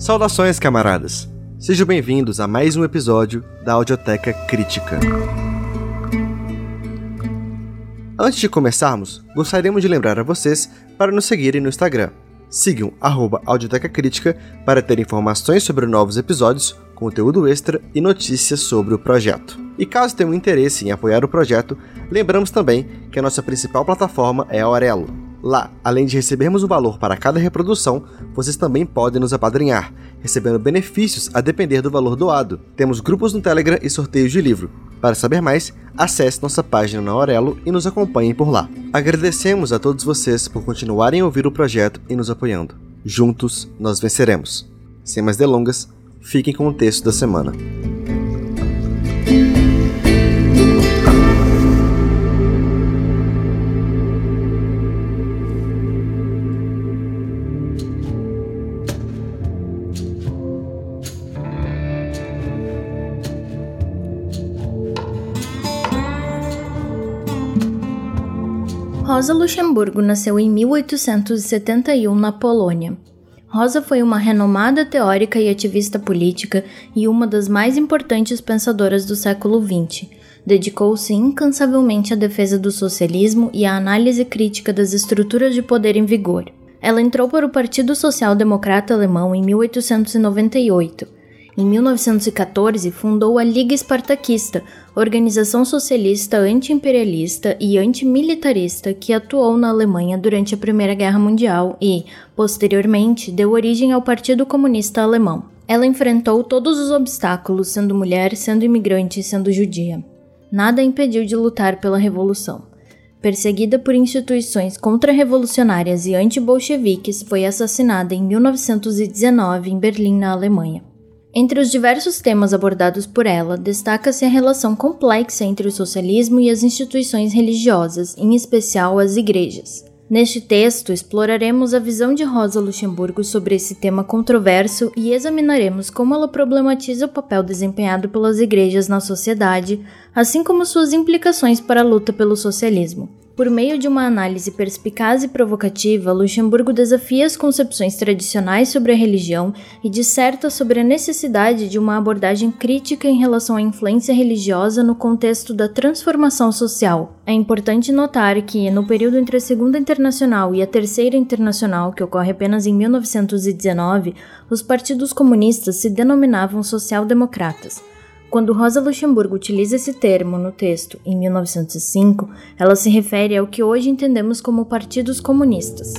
Saudações, camaradas! Sejam bem-vindos a mais um episódio da Audioteca Crítica. Antes de começarmos, gostaríamos de lembrar a vocês para nos seguirem no Instagram. Sigam Audioteca Crítica para ter informações sobre novos episódios, conteúdo extra e notícias sobre o projeto. E caso tenham interesse em apoiar o projeto, lembramos também que a nossa principal plataforma é a Aurelo. Lá, além de recebermos um valor para cada reprodução, vocês também podem nos apadrinhar, recebendo benefícios a depender do valor doado. Temos grupos no Telegram e sorteios de livro. Para saber mais, acesse nossa página na Aurelo e nos acompanhem por lá. Agradecemos a todos vocês por continuarem a ouvir o projeto e nos apoiando. Juntos, nós venceremos. Sem mais delongas, fiquem com o texto da semana. Rosa Luxemburgo nasceu em 1871 na Polônia. Rosa foi uma renomada teórica e ativista política e uma das mais importantes pensadoras do século XX. Dedicou-se incansavelmente à defesa do socialismo e à análise crítica das estruturas de poder em vigor. Ela entrou para o Partido Social Democrata Alemão em 1898 em 1914, fundou a Liga Espartaquista, organização socialista anti-imperialista e antimilitarista que atuou na Alemanha durante a Primeira Guerra Mundial e, posteriormente, deu origem ao Partido Comunista Alemão. Ela enfrentou todos os obstáculos, sendo mulher, sendo imigrante e sendo judia. Nada a impediu de lutar pela revolução. Perseguida por instituições contra-revolucionárias e anti-bolcheviques, foi assassinada em 1919 em Berlim, na Alemanha. Entre os diversos temas abordados por ela, destaca-se a relação complexa entre o socialismo e as instituições religiosas, em especial as igrejas. Neste texto, exploraremos a visão de Rosa Luxemburgo sobre esse tema controverso e examinaremos como ela problematiza o papel desempenhado pelas igrejas na sociedade, assim como suas implicações para a luta pelo socialismo. Por meio de uma análise perspicaz e provocativa, Luxemburgo desafia as concepções tradicionais sobre a religião e disserta sobre a necessidade de uma abordagem crítica em relação à influência religiosa no contexto da transformação social. É importante notar que, no período entre a Segunda Internacional e a Terceira Internacional, que ocorre apenas em 1919, os partidos comunistas se denominavam social-democratas. Quando Rosa Luxemburgo utiliza esse termo no texto em 1905, ela se refere ao que hoje entendemos como partidos comunistas.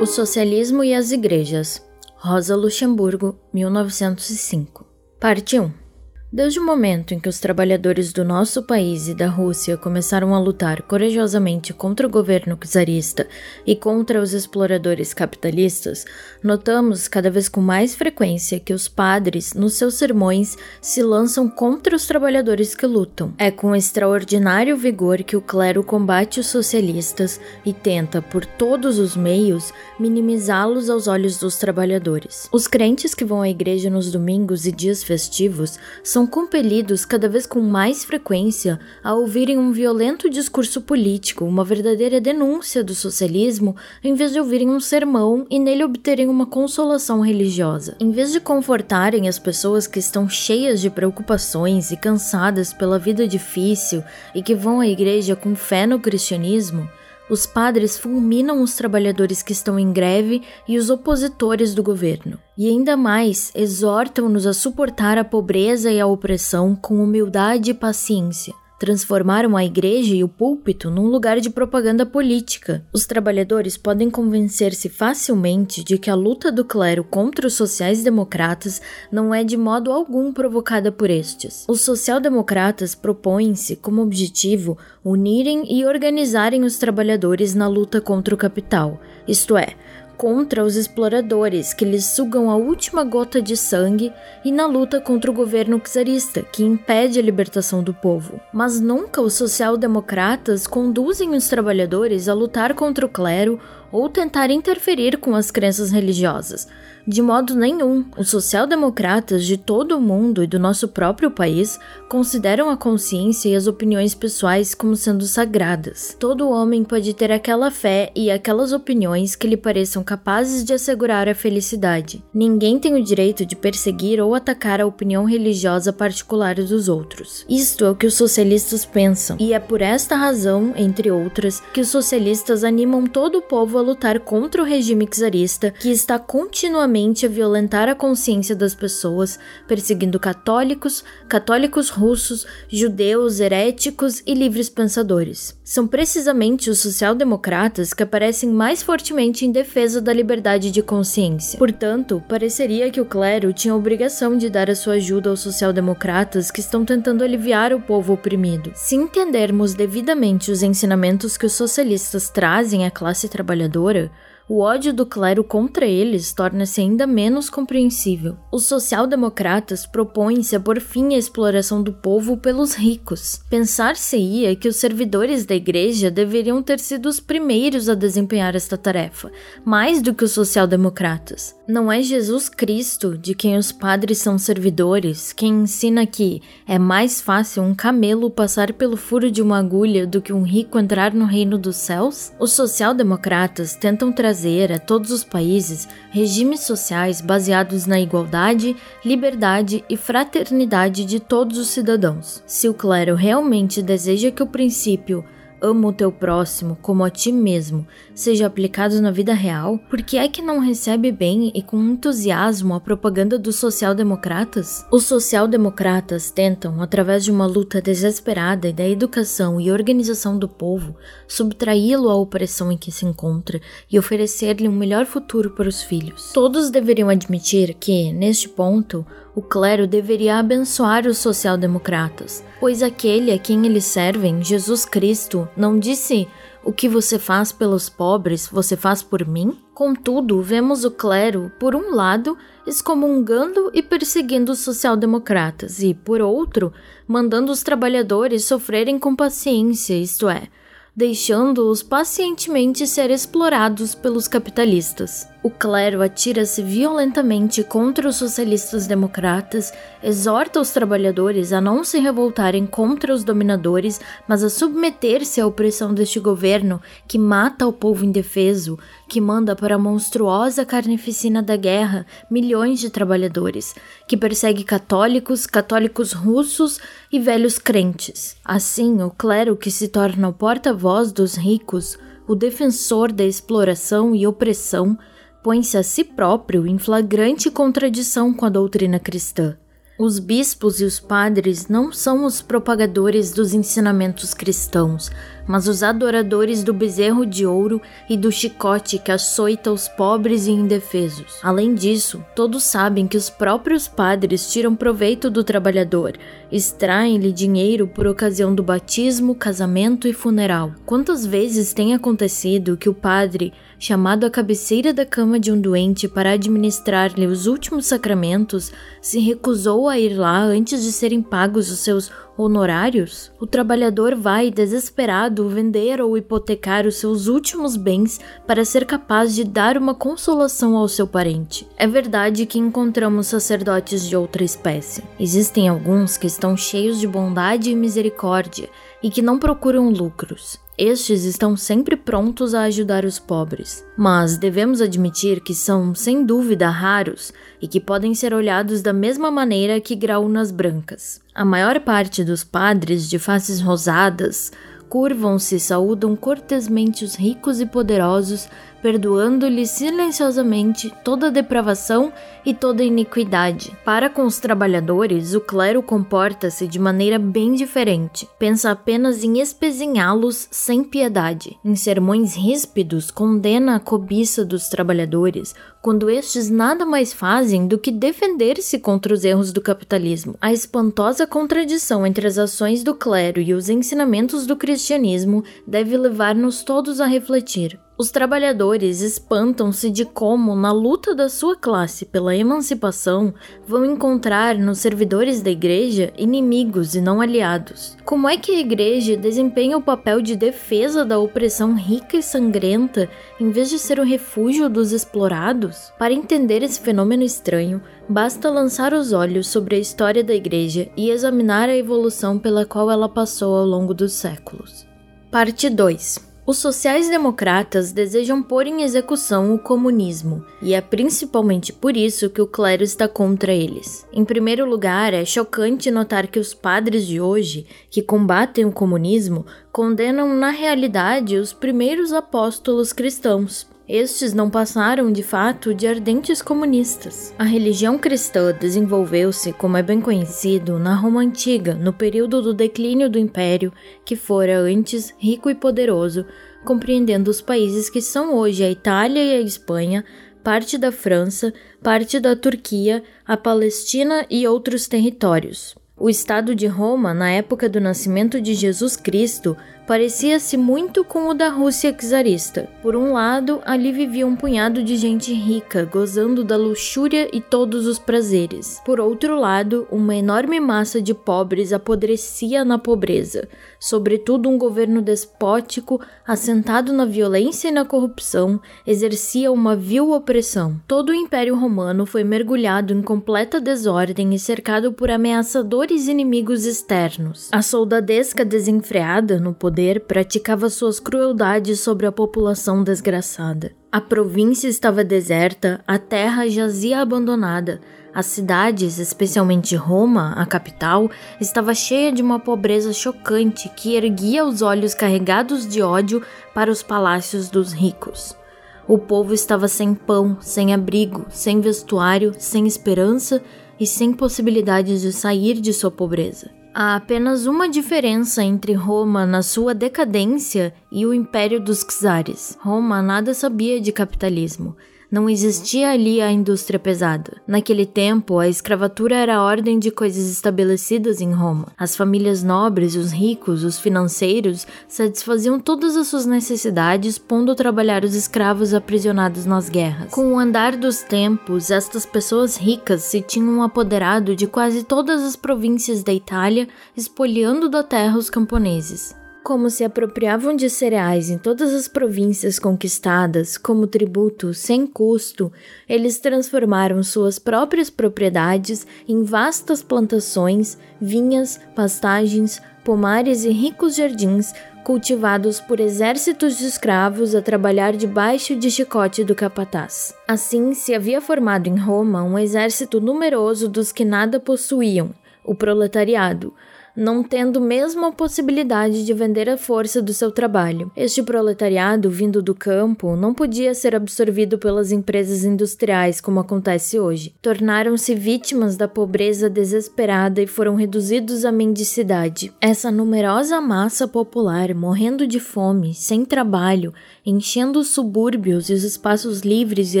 Socialismo e as Igrejas. Rosa Luxemburgo, 1905. Parte 1. Desde o momento em que os trabalhadores do nosso país e da Rússia começaram a lutar corajosamente contra o governo czarista e contra os exploradores capitalistas, notamos cada vez com mais frequência que os padres, nos seus sermões, se lançam contra os trabalhadores que lutam. É com extraordinário vigor que o clero combate os socialistas e tenta, por todos os meios, minimizá-los aos olhos dos trabalhadores. Os crentes que vão à igreja nos domingos e dias festivos são são compelidos cada vez com mais frequência a ouvirem um violento discurso político, uma verdadeira denúncia do socialismo, em vez de ouvirem um sermão e nele obterem uma consolação religiosa. Em vez de confortarem as pessoas que estão cheias de preocupações e cansadas pela vida difícil e que vão à igreja com fé no cristianismo, os padres fulminam os trabalhadores que estão em greve e os opositores do governo. E ainda mais, exortam-nos a suportar a pobreza e a opressão com humildade e paciência transformaram a igreja e o púlpito num lugar de propaganda política. Os trabalhadores podem convencer-se facilmente de que a luta do clero contra os sociais-democratas não é de modo algum provocada por estes. Os social-democratas propõem-se como objetivo unirem e organizarem os trabalhadores na luta contra o capital, isto é, contra os exploradores que lhes sugam a última gota de sangue e na luta contra o governo czarista que impede a libertação do povo. Mas nunca os social-democratas conduzem os trabalhadores a lutar contra o clero ou tentar interferir com as crenças religiosas. De modo nenhum, os social-democratas de todo o mundo e do nosso próprio país consideram a consciência e as opiniões pessoais como sendo sagradas. Todo homem pode ter aquela fé e aquelas opiniões que lhe pareçam capazes de assegurar a felicidade. Ninguém tem o direito de perseguir ou atacar a opinião religiosa particular dos outros. Isto é o que os socialistas pensam, e é por esta razão, entre outras, que os socialistas animam todo o povo a lutar contra o regime czarista que está continuamente a violentar a consciência das pessoas, perseguindo católicos, católicos russos, judeus, heréticos e livres pensadores. São precisamente os social-democratas que aparecem mais fortemente em defesa da liberdade de consciência. Portanto, pareceria que o clero tinha a obrigação de dar a sua ajuda aos social-democratas que estão tentando aliviar o povo oprimido. Se entendermos devidamente os ensinamentos que os socialistas trazem à classe trabalhadora, o ódio do clero contra eles torna-se ainda menos compreensível. Os social-democratas propõem-se a pôr fim à exploração do povo pelos ricos. Pensar-se-ia que os servidores da igreja deveriam ter sido os primeiros a desempenhar esta tarefa, mais do que os social-democratas. Não é Jesus Cristo, de quem os padres são servidores, quem ensina que é mais fácil um camelo passar pelo furo de uma agulha do que um rico entrar no reino dos céus? Os social-democratas tentam trazer a todos os países regimes sociais baseados na igualdade, liberdade e fraternidade de todos os cidadãos. Se o clero realmente deseja que o princípio ama o teu próximo como a ti mesmo seja aplicado na vida real, por que é que não recebe bem e com entusiasmo a propaganda dos social-democratas? Os social-democratas tentam, através de uma luta desesperada e da educação e organização do povo, subtraí-lo à opressão em que se encontra e oferecer-lhe um melhor futuro para os filhos. Todos deveriam admitir que, neste ponto, o clero deveria abençoar os social-democratas, pois aquele a quem eles servem, Jesus Cristo, não disse: O que você faz pelos pobres, você faz por mim? Contudo, vemos o clero, por um lado, excomungando e perseguindo os social-democratas, e, por outro, mandando os trabalhadores sofrerem com paciência, isto é, deixando-os pacientemente ser explorados pelos capitalistas. O clero atira-se violentamente contra os socialistas democratas, exorta os trabalhadores a não se revoltarem contra os dominadores, mas a submeter-se à opressão deste governo que mata o povo indefeso, que manda para a monstruosa carnificina da guerra milhões de trabalhadores, que persegue católicos, católicos russos e velhos crentes. Assim, o clero que se torna o porta-voz dos ricos, o defensor da exploração e opressão, põe-se a si próprio em flagrante contradição com a doutrina cristã. Os bispos e os padres não são os propagadores dos ensinamentos cristãos, mas os adoradores do bezerro de ouro e do chicote que açoita os pobres e indefesos. Além disso, todos sabem que os próprios padres tiram proveito do trabalhador, extraem-lhe dinheiro por ocasião do batismo, casamento e funeral. Quantas vezes tem acontecido que o padre, chamado à cabeceira da cama de um doente para administrar-lhe os últimos sacramentos, se recusou a ir lá antes de serem pagos os seus honorários, o trabalhador vai desesperado vender ou hipotecar os seus últimos bens para ser capaz de dar uma consolação ao seu parente. É verdade que encontramos sacerdotes de outra espécie. Existem alguns que estão cheios de bondade e misericórdia e que não procuram lucros. Estes estão sempre prontos a ajudar os pobres, mas devemos admitir que são, sem dúvida, raros e que podem ser olhados da mesma maneira que graunas brancas. A maior parte dos padres de faces rosadas curvam-se e saúdam cortesmente os ricos e poderosos perdoando-lhe silenciosamente toda depravação e toda iniquidade. Para com os trabalhadores, o clero comporta-se de maneira bem diferente. Pensa apenas em espezinhá-los sem piedade. Em sermões ríspidos, condena a cobiça dos trabalhadores, quando estes nada mais fazem do que defender-se contra os erros do capitalismo. A espantosa contradição entre as ações do clero e os ensinamentos do cristianismo deve levar-nos todos a refletir. Os trabalhadores espantam-se de como, na luta da sua classe pela emancipação, vão encontrar nos servidores da igreja inimigos e não aliados. Como é que a igreja desempenha o papel de defesa da opressão rica e sangrenta em vez de ser o refúgio dos explorados? Para entender esse fenômeno estranho, basta lançar os olhos sobre a história da igreja e examinar a evolução pela qual ela passou ao longo dos séculos. Parte 2 os sociais-democratas desejam pôr em execução o comunismo, e é principalmente por isso que o clero está contra eles. Em primeiro lugar, é chocante notar que os padres de hoje, que combatem o comunismo, condenam na realidade os primeiros apóstolos cristãos. Estes não passaram, de fato, de ardentes comunistas. A religião cristã desenvolveu-se, como é bem conhecido, na Roma Antiga, no período do declínio do império, que fora antes rico e poderoso, compreendendo os países que são hoje a Itália e a Espanha, parte da França, parte da Turquia, a Palestina e outros territórios. O Estado de Roma, na época do nascimento de Jesus Cristo, parecia-se muito com o da Rússia czarista. Por um lado, ali vivia um punhado de gente rica, gozando da luxúria e todos os prazeres. Por outro lado, uma enorme massa de pobres apodrecia na pobreza, sobretudo um governo despótico, assentado na violência e na corrupção, exercia uma vil opressão. Todo o Império Romano foi mergulhado em completa desordem e cercado por ameaçadores inimigos externos. A soldadesca desenfreada no poder poder praticava suas crueldades sobre a população desgraçada. A província estava deserta, a terra jazia abandonada. As cidades, especialmente Roma, a capital, estava cheia de uma pobreza chocante que erguia os olhos carregados de ódio para os palácios dos ricos. O povo estava sem pão, sem abrigo, sem vestuário, sem esperança e sem possibilidades de sair de sua pobreza. Há apenas uma diferença entre Roma na sua decadência e o Império dos Czares. Roma nada sabia de capitalismo. Não existia ali a indústria pesada. Naquele tempo, a escravatura era a ordem de coisas estabelecidas em Roma. As famílias nobres, os ricos, os financeiros satisfaziam todas as suas necessidades, pondo a trabalhar os escravos aprisionados nas guerras. Com o andar dos tempos, estas pessoas ricas se tinham apoderado de quase todas as províncias da Itália, espoliando da terra os camponeses como se apropriavam de cereais em todas as províncias conquistadas como tributo sem custo, eles transformaram suas próprias propriedades em vastas plantações, vinhas, pastagens, pomares e ricos jardins cultivados por exércitos de escravos a trabalhar debaixo de chicote do capataz. Assim, se havia formado em Roma um exército numeroso dos que nada possuíam, o proletariado, não tendo mesmo a possibilidade de vender a força do seu trabalho. Este proletariado vindo do campo não podia ser absorvido pelas empresas industriais como acontece hoje. Tornaram-se vítimas da pobreza desesperada e foram reduzidos à mendicidade. Essa numerosa massa popular morrendo de fome, sem trabalho, enchendo os subúrbios e os espaços livres e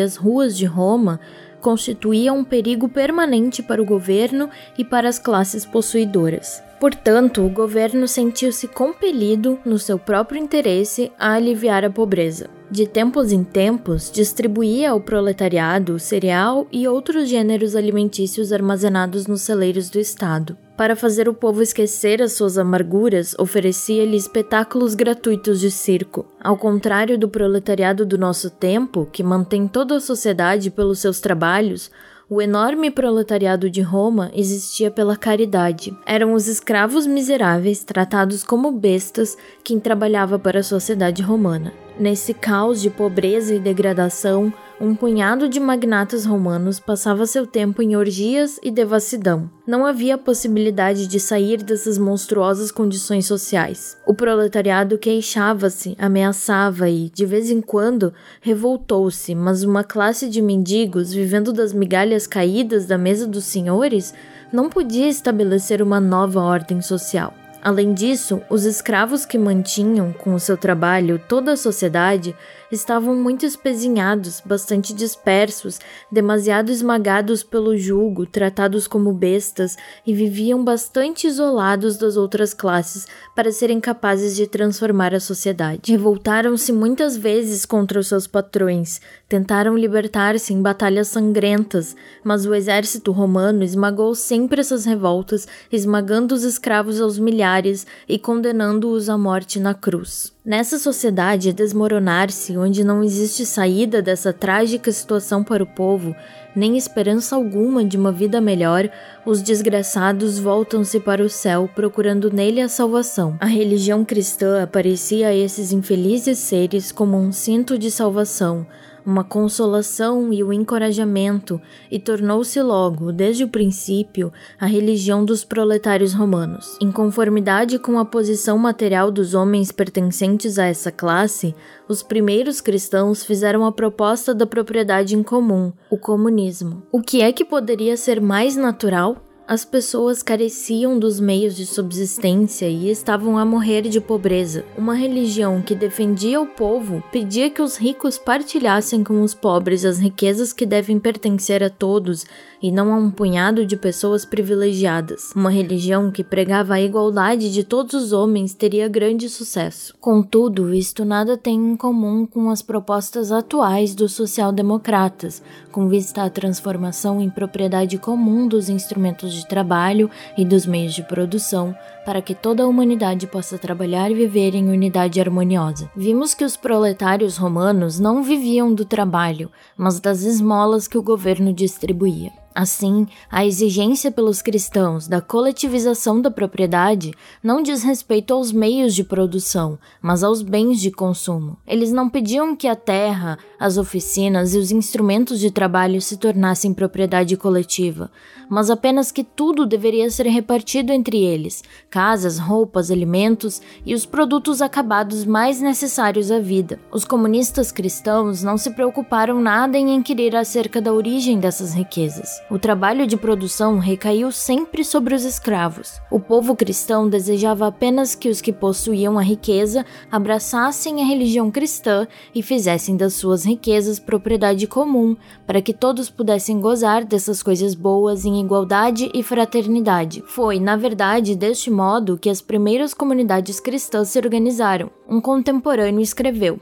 as ruas de Roma, constituía um perigo permanente para o governo e para as classes possuidoras. Portanto, o governo sentiu-se compelido, no seu próprio interesse, a aliviar a pobreza. De tempos em tempos, distribuía ao proletariado cereal e outros gêneros alimentícios armazenados nos celeiros do Estado. Para fazer o povo esquecer as suas amarguras, oferecia-lhe espetáculos gratuitos de circo. Ao contrário do proletariado do nosso tempo, que mantém toda a sociedade pelos seus trabalhos, o enorme proletariado de Roma existia pela caridade. Eram os escravos miseráveis, tratados como bestas, quem trabalhava para a sociedade romana. Nesse caos de pobreza e degradação, um punhado de magnatas romanos passava seu tempo em orgias e devassidão. Não havia possibilidade de sair dessas monstruosas condições sociais. O proletariado queixava-se, ameaçava e, de vez em quando, revoltou-se, mas uma classe de mendigos vivendo das migalhas caídas da mesa dos senhores não podia estabelecer uma nova ordem social. Além disso, os escravos que mantinham com o seu trabalho toda a sociedade estavam muito espezinhados, bastante dispersos, demasiado esmagados pelo jugo, tratados como bestas e viviam bastante isolados das outras classes para serem capazes de transformar a sociedade. Revoltaram-se muitas vezes contra os seus patrões, tentaram libertar-se em batalhas sangrentas, mas o exército romano esmagou sempre essas revoltas, esmagando os escravos aos milhares e condenando-os à morte na cruz. Nessa sociedade desmoronar-se, onde não existe saída dessa trágica situação para o povo, nem esperança alguma de uma vida melhor, os desgraçados voltam-se para o céu, procurando nele a salvação. A religião cristã aparecia a esses infelizes seres como um cinto de salvação, uma consolação e o um encorajamento, e tornou-se logo, desde o princípio, a religião dos proletários romanos. Em conformidade com a posição material dos homens pertencentes a essa classe, os primeiros cristãos fizeram a proposta da propriedade em comum, o comunismo. O que é que poderia ser mais natural as pessoas careciam dos meios de subsistência e estavam a morrer de pobreza. Uma religião que defendia o povo pedia que os ricos partilhassem com os pobres as riquezas que devem pertencer a todos e não a um punhado de pessoas privilegiadas. Uma religião que pregava a igualdade de todos os homens teria grande sucesso. Contudo, isto nada tem em comum com as propostas atuais dos social-democratas, com vista à transformação em propriedade comum dos instrumentos de trabalho e dos meios de produção, para que toda a humanidade possa trabalhar e viver em unidade harmoniosa. Vimos que os proletários romanos não viviam do trabalho, mas das esmolas que o governo distribuía. Assim, a exigência pelos cristãos da coletivização da propriedade não diz respeito aos meios de produção, mas aos bens de consumo. Eles não pediam que a terra, as oficinas e os instrumentos de trabalho se tornassem propriedade coletiva, mas apenas que tudo deveria ser repartido entre eles: casas, roupas, alimentos e os produtos acabados mais necessários à vida. Os comunistas cristãos não se preocuparam nada em inquirir acerca da origem dessas riquezas. O trabalho de produção recaiu sempre sobre os escravos. O povo cristão desejava apenas que os que possuíam a riqueza abraçassem a religião cristã e fizessem das suas riquezas propriedade comum, para que todos pudessem gozar dessas coisas boas em igualdade e fraternidade. Foi, na verdade, deste modo que as primeiras comunidades cristãs se organizaram. Um contemporâneo escreveu: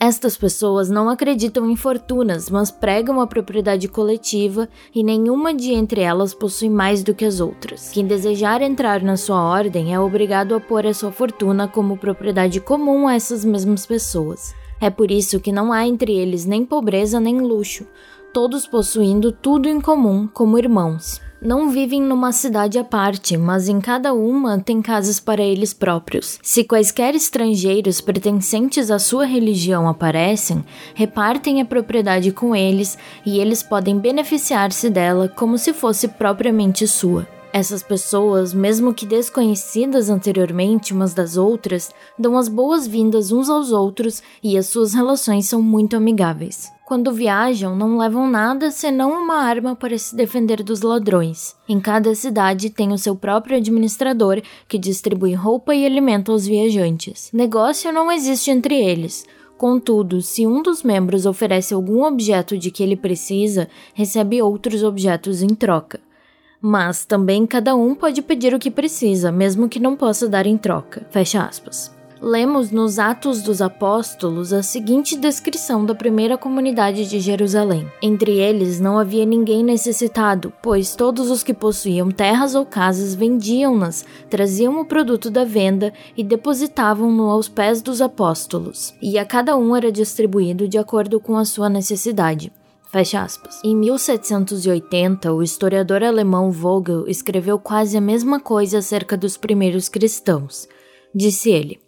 Estas pessoas não acreditam em fortunas, mas pregam a propriedade coletiva e nenhuma de entre elas possui mais do que as outras. Quem desejar entrar na sua ordem é obrigado a pôr a sua fortuna como propriedade comum a essas mesmas pessoas. É por isso que não há entre eles nem pobreza nem luxo, todos possuindo tudo em comum como irmãos não vivem numa cidade à parte, mas em cada uma tem casas para eles próprios. Se quaisquer estrangeiros pertencentes à sua religião aparecem, repartem a propriedade com eles e eles podem beneficiar-se dela como se fosse propriamente sua. Essas pessoas, mesmo que desconhecidas anteriormente umas das outras, dão as boas-vindas uns aos outros e as suas relações são muito amigáveis. Quando viajam, não levam nada senão uma arma para se defender dos ladrões. Em cada cidade tem o seu próprio administrador que distribui roupa e alimento aos viajantes. Negócio não existe entre eles. Contudo, se um dos membros oferece algum objeto de que ele precisa, recebe outros objetos em troca. Mas também cada um pode pedir o que precisa, mesmo que não possa dar em troca. Fecha aspas lemos nos Atos dos Apóstolos a seguinte descrição da primeira comunidade de Jerusalém. Entre eles não havia ninguém necessitado, pois todos os que possuíam terras ou casas vendiam-nas, traziam o produto da venda e depositavam-no aos pés dos apóstolos, e a cada um era distribuído de acordo com a sua necessidade. Fecha aspas. Em 1780, o historiador alemão Vogel escreveu quase a mesma coisa acerca dos primeiros cristãos. Disse ele: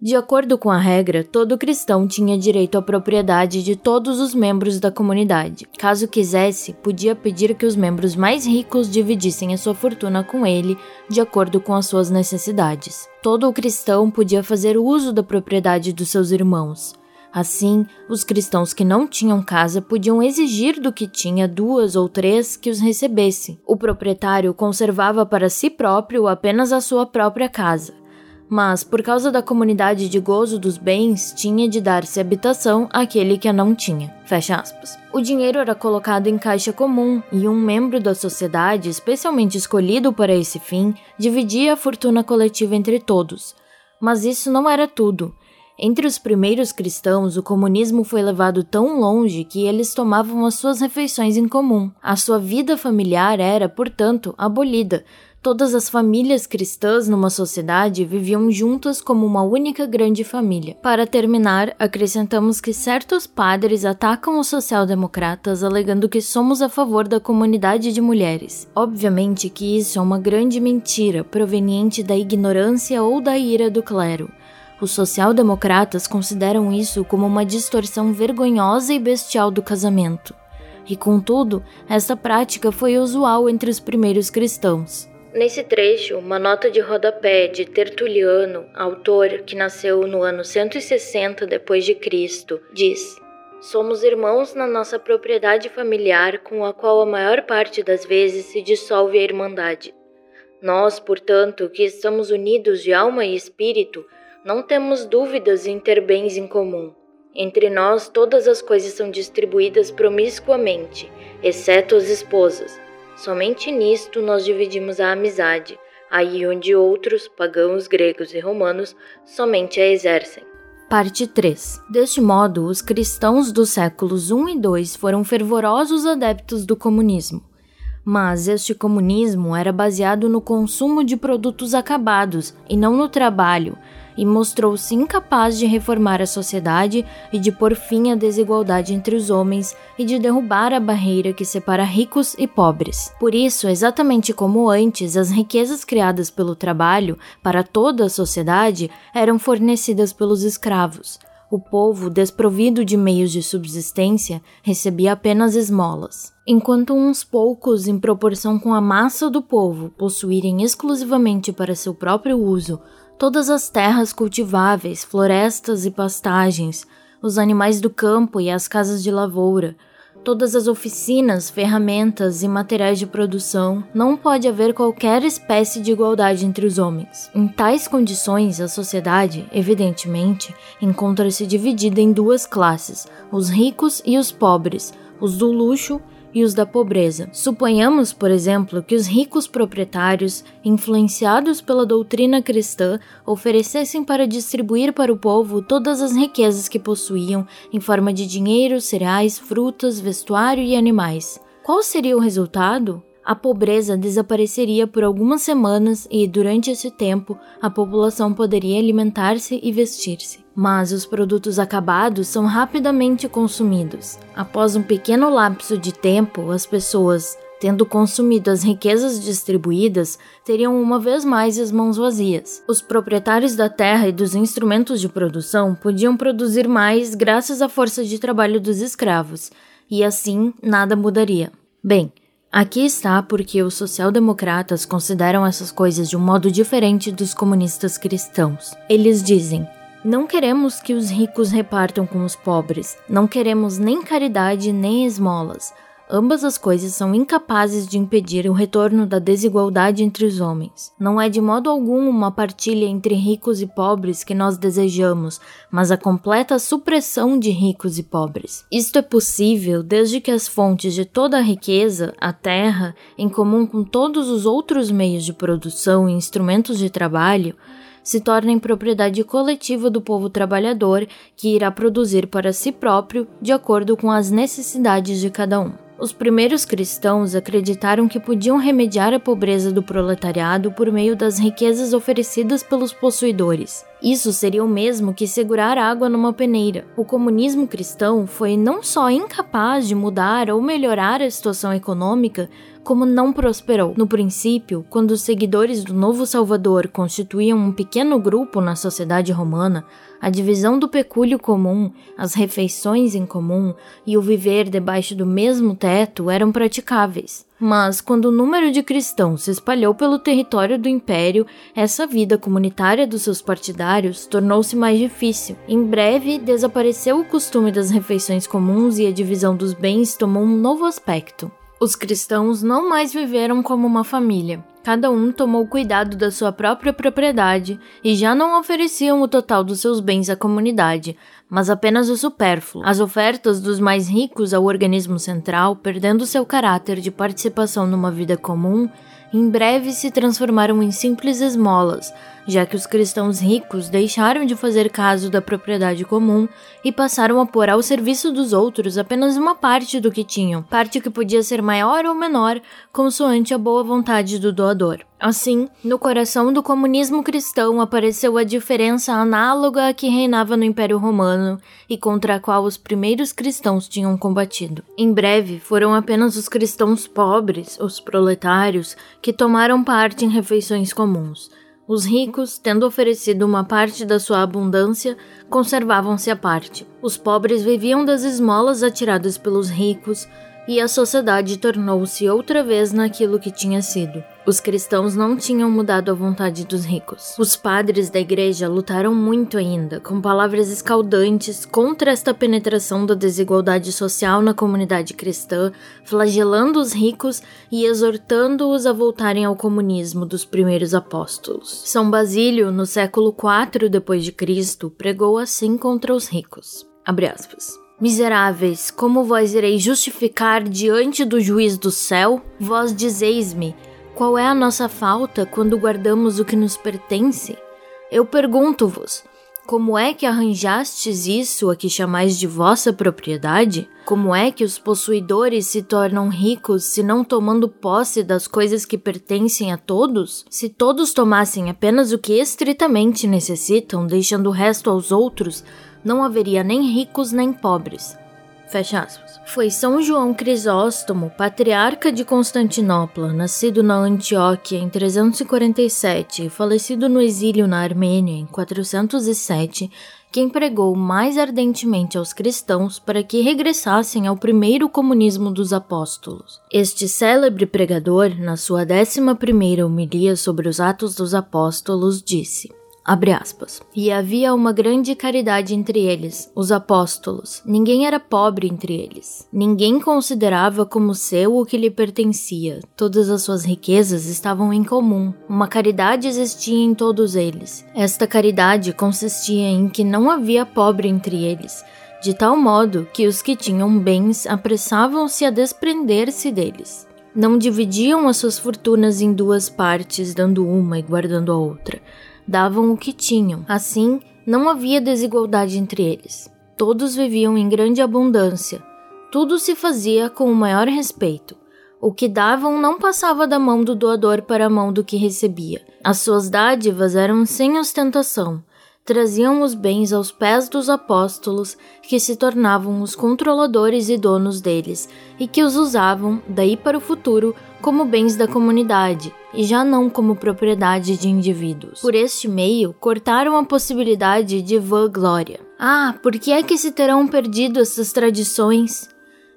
de acordo com a regra, todo cristão tinha direito à propriedade de todos os membros da comunidade. Caso quisesse, podia pedir que os membros mais ricos dividissem a sua fortuna com ele, de acordo com as suas necessidades. Todo cristão podia fazer uso da propriedade dos seus irmãos. Assim, os cristãos que não tinham casa podiam exigir do que tinha duas ou três que os recebesse. O proprietário conservava para si próprio apenas a sua própria casa mas por causa da comunidade de gozo dos bens, tinha de dar-se habitação àquele que a não tinha. Fecha aspas. O dinheiro era colocado em caixa comum e um membro da sociedade, especialmente escolhido para esse fim, dividia a fortuna coletiva entre todos. Mas isso não era tudo. Entre os primeiros cristãos, o comunismo foi levado tão longe que eles tomavam as suas refeições em comum. A sua vida familiar era, portanto, abolida, Todas as famílias cristãs numa sociedade viviam juntas como uma única grande família. Para terminar, acrescentamos que certos padres atacam os social-democratas alegando que somos a favor da comunidade de mulheres. Obviamente que isso é uma grande mentira proveniente da ignorância ou da ira do clero. Os social-democratas consideram isso como uma distorção vergonhosa e bestial do casamento. E contudo, essa prática foi usual entre os primeiros cristãos. Nesse trecho, uma nota de rodapé de Tertuliano, autor que nasceu no ano 160 depois de Cristo, diz: Somos irmãos na nossa propriedade familiar, com a qual a maior parte das vezes se dissolve a irmandade. Nós, portanto, que estamos unidos de alma e espírito, não temos dúvidas em ter bens em comum. Entre nós, todas as coisas são distribuídas promiscuamente, exceto as esposas Somente nisto nós dividimos a amizade, aí onde outros, pagãos gregos e romanos, somente a exercem. Parte 3. Deste modo, os cristãos dos séculos I e II foram fervorosos adeptos do comunismo. Mas este comunismo era baseado no consumo de produtos acabados e não no trabalho, e mostrou-se incapaz de reformar a sociedade e de pôr fim à desigualdade entre os homens e de derrubar a barreira que separa ricos e pobres. Por isso, exatamente como antes, as riquezas criadas pelo trabalho para toda a sociedade eram fornecidas pelos escravos. O povo, desprovido de meios de subsistência, recebia apenas esmolas. Enquanto uns poucos, em proporção com a massa do povo, possuírem exclusivamente para seu próprio uso todas as terras cultiváveis, florestas e pastagens, os animais do campo e as casas de lavoura, todas as oficinas, ferramentas e materiais de produção, não pode haver qualquer espécie de igualdade entre os homens. Em tais condições, a sociedade, evidentemente, encontra-se dividida em duas classes: os ricos e os pobres, os do luxo e os da pobreza. Suponhamos, por exemplo, que os ricos proprietários, influenciados pela doutrina cristã, oferecessem para distribuir para o povo todas as riquezas que possuíam em forma de dinheiro, cereais, frutas, vestuário e animais. Qual seria o resultado? A pobreza desapareceria por algumas semanas e, durante esse tempo, a população poderia alimentar-se e vestir-se. Mas os produtos acabados são rapidamente consumidos. Após um pequeno lapso de tempo, as pessoas, tendo consumido as riquezas distribuídas, teriam uma vez mais as mãos vazias. Os proprietários da terra e dos instrumentos de produção podiam produzir mais graças à força de trabalho dos escravos, e assim nada mudaria. Bem, Aqui está porque os social-democratas consideram essas coisas de um modo diferente dos comunistas cristãos. Eles dizem: não queremos que os ricos repartam com os pobres, não queremos nem caridade nem esmolas. Ambas as coisas são incapazes de impedir o retorno da desigualdade entre os homens. Não é de modo algum uma partilha entre ricos e pobres que nós desejamos, mas a completa supressão de ricos e pobres. Isto é possível desde que as fontes de toda a riqueza, a terra, em comum com todos os outros meios de produção e instrumentos de trabalho, se tornem propriedade coletiva do povo trabalhador que irá produzir para si próprio de acordo com as necessidades de cada um. Os primeiros cristãos acreditaram que podiam remediar a pobreza do proletariado por meio das riquezas oferecidas pelos possuidores. Isso seria o mesmo que segurar água numa peneira. O comunismo cristão foi não só incapaz de mudar ou melhorar a situação econômica, como não prosperou. No princípio, quando os seguidores do novo Salvador constituíam um pequeno grupo na sociedade romana, a divisão do pecúlio comum, as refeições em comum e o viver debaixo do mesmo teto eram praticáveis. Mas, quando o número de cristãos se espalhou pelo território do império, essa vida comunitária dos seus partidários tornou-se mais difícil. Em breve, desapareceu o costume das refeições comuns e a divisão dos bens tomou um novo aspecto. Os cristãos não mais viveram como uma família. Cada um tomou cuidado da sua própria propriedade e já não ofereciam o total dos seus bens à comunidade, mas apenas o supérfluo. As ofertas dos mais ricos ao organismo central, perdendo seu caráter de participação numa vida comum, em breve se transformaram em simples esmolas, já que os cristãos ricos deixaram de fazer caso da propriedade comum e passaram a pôr ao serviço dos outros apenas uma parte do que tinham, parte que podia ser maior ou menor, consoante a boa vontade do doador. Assim, no coração do comunismo cristão apareceu a diferença análoga a que reinava no Império Romano e contra a qual os primeiros cristãos tinham combatido. Em breve, foram apenas os cristãos pobres, os proletários, que tomaram parte em refeições comuns. Os ricos, tendo oferecido uma parte da sua abundância, conservavam-se à parte. Os pobres viviam das esmolas atiradas pelos ricos, e a sociedade tornou-se outra vez naquilo que tinha sido. Os cristãos não tinham mudado a vontade dos ricos. Os padres da igreja lutaram muito ainda, com palavras escaldantes, contra esta penetração da desigualdade social na comunidade cristã, flagelando os ricos e exortando-os a voltarem ao comunismo dos primeiros apóstolos. São Basílio, no século IV d.C., pregou assim contra os ricos. Abre aspas. Miseráveis, como vós ireis justificar diante do juiz do céu? Vós dizeis-me: qual é a nossa falta quando guardamos o que nos pertence? Eu pergunto-vos: como é que arranjastes isso a que chamais de vossa propriedade? Como é que os possuidores se tornam ricos se não tomando posse das coisas que pertencem a todos? Se todos tomassem apenas o que estritamente necessitam, deixando o resto aos outros, não haveria nem ricos nem pobres. Fecha aspas. Foi São João Crisóstomo, patriarca de Constantinopla, nascido na Antioquia em 347 e falecido no exílio na Armênia em 407, quem pregou mais ardentemente aos cristãos para que regressassem ao primeiro comunismo dos apóstolos. Este célebre pregador, na sua décima primeira homilia sobre os Atos dos Apóstolos, disse: Abre aspas. E havia uma grande caridade entre eles, os apóstolos. Ninguém era pobre entre eles. Ninguém considerava como seu o que lhe pertencia. Todas as suas riquezas estavam em comum. Uma caridade existia em todos eles. Esta caridade consistia em que não havia pobre entre eles, de tal modo que os que tinham bens apressavam-se a desprender-se deles. Não dividiam as suas fortunas em duas partes, dando uma e guardando a outra davam o que tinham. Assim, não havia desigualdade entre eles. Todos viviam em grande abundância. Tudo se fazia com o maior respeito. O que davam não passava da mão do doador para a mão do que recebia. As suas dádivas eram sem ostentação, traziam os bens aos pés dos apóstolos, que se tornavam os controladores e donos deles, e que os usavam, daí para o futuro, como bens da comunidade, e já não como propriedade de indivíduos. Por este meio, cortaram a possibilidade de vã glória. Ah, por que é que se terão perdido essas tradições?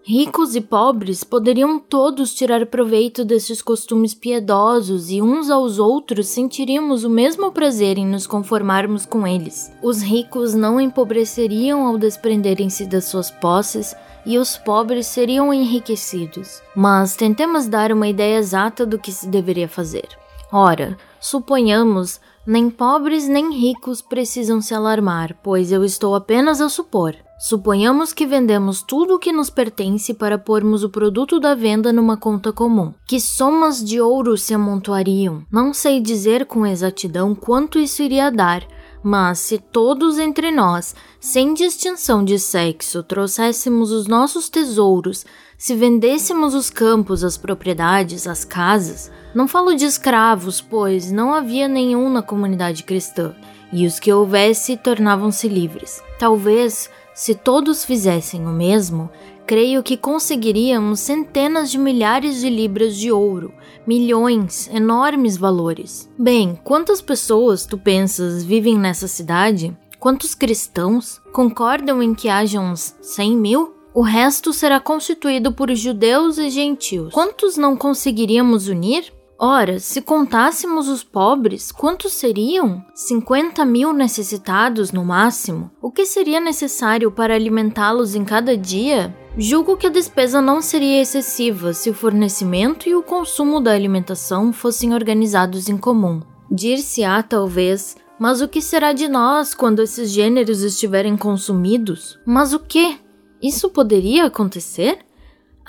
Ricos e pobres poderiam todos tirar proveito desses costumes piedosos e uns aos outros sentiríamos o mesmo prazer em nos conformarmos com eles. Os ricos não empobreceriam ao desprenderem-se das suas posses e os pobres seriam enriquecidos. Mas tentemos dar uma ideia exata do que se deveria fazer. Ora, suponhamos nem pobres nem ricos precisam se alarmar, pois eu estou apenas a supor. Suponhamos que vendemos tudo o que nos pertence para pormos o produto da venda numa conta comum. Que somas de ouro se amontoariam? Não sei dizer com exatidão quanto isso iria dar, mas se todos entre nós, sem distinção de sexo, trouxéssemos os nossos tesouros, se vendêssemos os campos, as propriedades, as casas, não falo de escravos, pois não havia nenhum na comunidade cristã, e os que houvesse tornavam-se livres. Talvez se todos fizessem o mesmo, creio que conseguiríamos centenas de milhares de libras de ouro, milhões, enormes valores. Bem, quantas pessoas, tu pensas, vivem nessa cidade? Quantos cristãos concordam em que haja uns 100 mil? O resto será constituído por judeus e gentios. Quantos não conseguiríamos unir? Ora, se contássemos os pobres, quantos seriam? 50 mil necessitados no máximo? O que seria necessário para alimentá-los em cada dia? Julgo que a despesa não seria excessiva se o fornecimento e o consumo da alimentação fossem organizados em comum. Dir-se-á, talvez, mas o que será de nós quando esses gêneros estiverem consumidos? Mas o que? Isso poderia acontecer?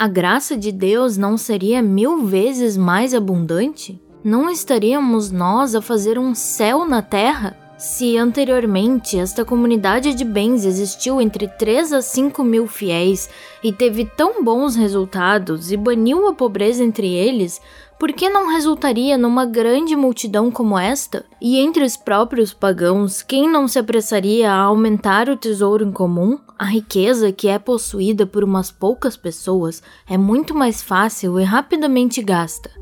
A graça de Deus não seria mil vezes mais abundante? Não estaríamos nós a fazer um céu na terra? Se anteriormente esta comunidade de bens existiu entre 3 a 5 mil fiéis e teve tão bons resultados e baniu a pobreza entre eles, por que não resultaria numa grande multidão como esta? E entre os próprios pagãos, quem não se apressaria a aumentar o tesouro em comum? A riqueza que é possuída por umas poucas pessoas é muito mais fácil e rapidamente gasta.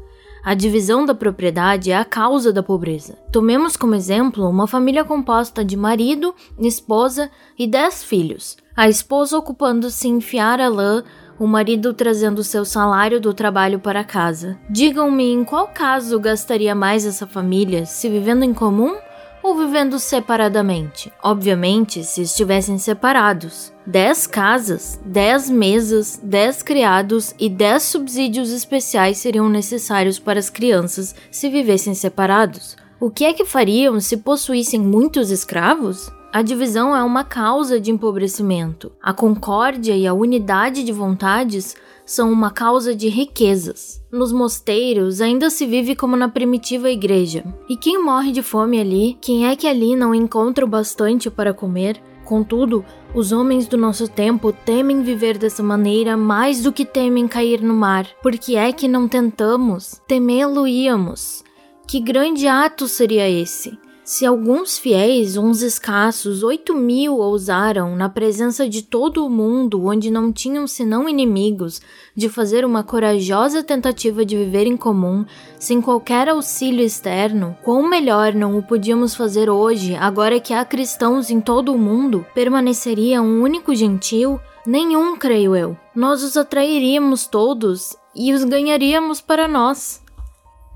A divisão da propriedade é a causa da pobreza. Tomemos como exemplo uma família composta de marido, esposa e dez filhos. A esposa ocupando-se em enfiar a lã, o marido trazendo seu salário do trabalho para casa. Digam-me em qual caso gastaria mais essa família, se vivendo em comum ou vivendo separadamente? Obviamente, se estivessem separados. 10 casas, 10 mesas, 10 criados e 10 subsídios especiais seriam necessários para as crianças se vivessem separados. O que é que fariam se possuíssem muitos escravos? A divisão é uma causa de empobrecimento. A concórdia e a unidade de vontades são uma causa de riquezas. Nos mosteiros ainda se vive como na primitiva igreja. E quem morre de fome ali, quem é que ali não encontra o bastante para comer? Contudo, os homens do nosso tempo temem viver dessa maneira mais do que temem cair no mar. Porque é que não tentamos? Temê-lo-íamos. Que grande ato seria esse? Se alguns fiéis, uns escassos, oito mil ousaram, na presença de todo o mundo, onde não tinham senão inimigos, de fazer uma corajosa tentativa de viver em comum, sem qualquer auxílio externo, quão melhor não o podíamos fazer hoje, agora que há cristãos em todo o mundo? Permaneceria um único gentil? Nenhum, creio eu. Nós os atrairíamos todos e os ganharíamos para nós.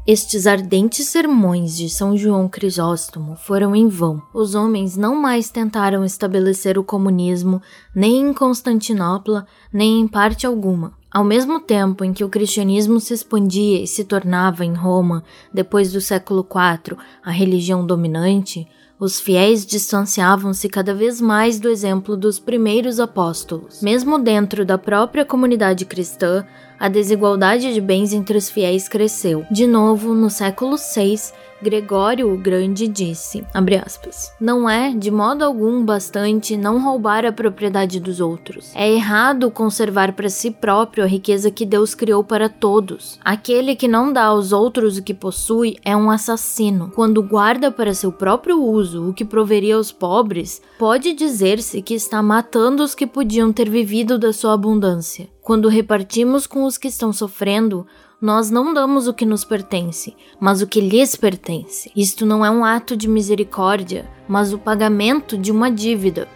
Estes ardentes sermões de São João Crisóstomo foram em vão. Os homens não mais tentaram estabelecer o comunismo nem em Constantinopla, nem em parte alguma. Ao mesmo tempo em que o cristianismo se expandia e se tornava em Roma, depois do século IV, a religião dominante, os fiéis distanciavam-se cada vez mais do exemplo dos primeiros apóstolos. Mesmo dentro da própria comunidade cristã, a desigualdade de bens entre os fiéis cresceu. De novo, no século VI, Gregório o Grande disse, aspas, não é, de modo algum, bastante não roubar a propriedade dos outros. É errado conservar para si próprio a riqueza que Deus criou para todos. Aquele que não dá aos outros o que possui é um assassino. Quando guarda para seu próprio uso o que proveria aos pobres, pode dizer-se que está matando os que podiam ter vivido da sua abundância. Quando repartimos com os que estão sofrendo, nós não damos o que nos pertence, mas o que lhes pertence. Isto não é um ato de misericórdia, mas o pagamento de uma dívida.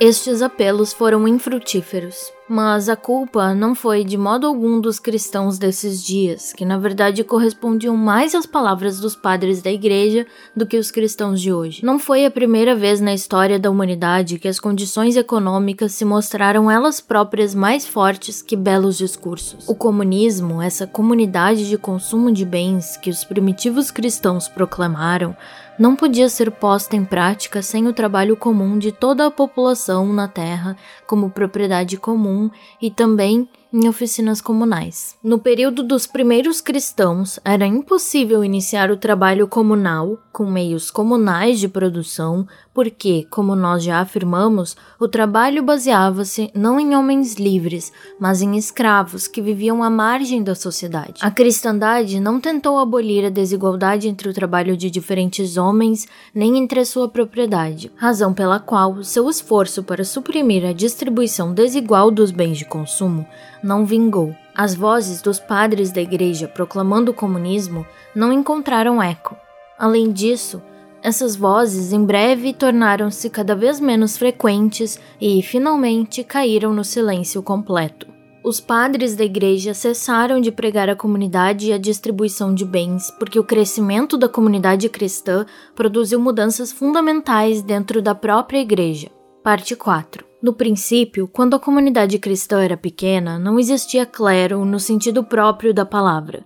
Estes apelos foram infrutíferos. Mas a culpa não foi de modo algum dos cristãos desses dias, que na verdade correspondiam mais às palavras dos padres da igreja do que os cristãos de hoje. Não foi a primeira vez na história da humanidade que as condições econômicas se mostraram elas próprias mais fortes que belos discursos. O comunismo, essa comunidade de consumo de bens que os primitivos cristãos proclamaram, não podia ser posta em prática sem o trabalho comum de toda a população na terra como propriedade comum e também em oficinas comunais. No período dos primeiros cristãos, era impossível iniciar o trabalho comunal com meios comunais de produção, porque, como nós já afirmamos, o trabalho baseava-se não em homens livres, mas em escravos que viviam à margem da sociedade. A cristandade não tentou abolir a desigualdade entre o trabalho de diferentes homens, nem entre a sua propriedade, razão pela qual seu esforço para suprimir a distribuição desigual dos bens de consumo não vingou. As vozes dos padres da igreja proclamando o comunismo não encontraram eco. Além disso, essas vozes em breve tornaram-se cada vez menos frequentes e, finalmente, caíram no silêncio completo. Os padres da igreja cessaram de pregar a comunidade e a distribuição de bens, porque o crescimento da comunidade cristã produziu mudanças fundamentais dentro da própria igreja. Parte 4 No princípio, quando a comunidade cristã era pequena, não existia clero no sentido próprio da palavra.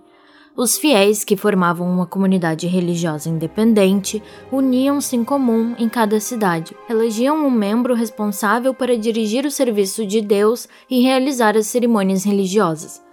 Os fiéis, que formavam uma comunidade religiosa independente, uniam-se em comum em cada cidade, elegiam um membro responsável para dirigir o serviço de Deus e realizar as cerimônias religiosas.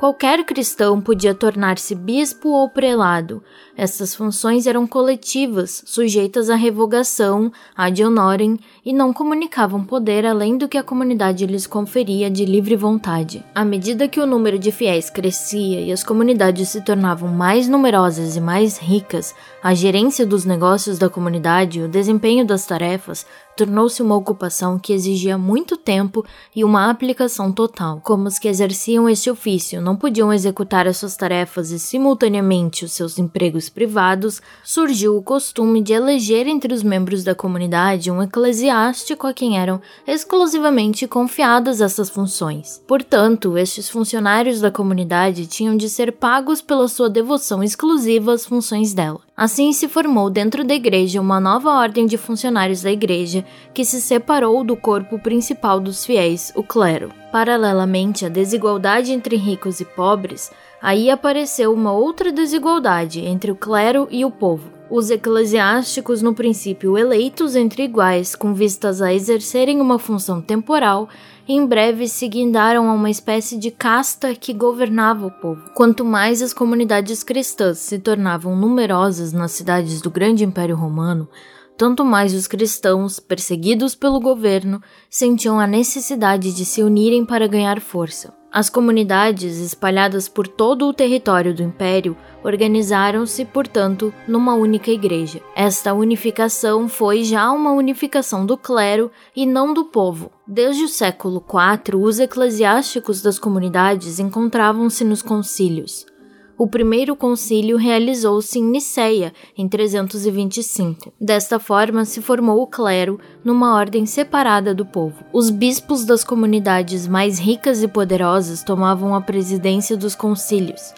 Qualquer cristão podia tornar-se bispo ou prelado. Essas funções eram coletivas, sujeitas à revogação, ad honorem, e não comunicavam poder além do que a comunidade lhes conferia de livre vontade. À medida que o número de fiéis crescia e as comunidades se tornavam mais numerosas e mais ricas, a gerência dos negócios da comunidade e o desempenho das tarefas tornou-se uma ocupação que exigia muito tempo e uma aplicação total. Como os que exerciam este ofício não podiam executar as suas tarefas e simultaneamente os seus empregos privados, surgiu o costume de eleger entre os membros da comunidade um eclesiástico a quem eram exclusivamente confiadas essas funções. Portanto, estes funcionários da comunidade tinham de ser pagos pela sua devoção exclusiva às funções dela. Assim se formou dentro da igreja uma nova ordem de funcionários da igreja que se separou do corpo principal dos fiéis, o clero. Paralelamente à desigualdade entre ricos e pobres, aí apareceu uma outra desigualdade entre o clero e o povo. Os eclesiásticos, no princípio eleitos entre iguais, com vistas a exercerem uma função temporal, em breve se guindaram a uma espécie de casta que governava o povo. Quanto mais as comunidades cristãs se tornavam numerosas nas cidades do grande Império Romano, tanto mais os cristãos, perseguidos pelo governo, sentiam a necessidade de se unirem para ganhar força. As comunidades, espalhadas por todo o território do império, organizaram-se, portanto, numa única igreja. Esta unificação foi já uma unificação do clero e não do povo. Desde o século IV, os eclesiásticos das comunidades encontravam-se nos concílios. O primeiro concílio realizou-se em Niceia, em 325. Desta forma, se formou o clero numa ordem separada do povo. Os bispos das comunidades mais ricas e poderosas tomavam a presidência dos concílios.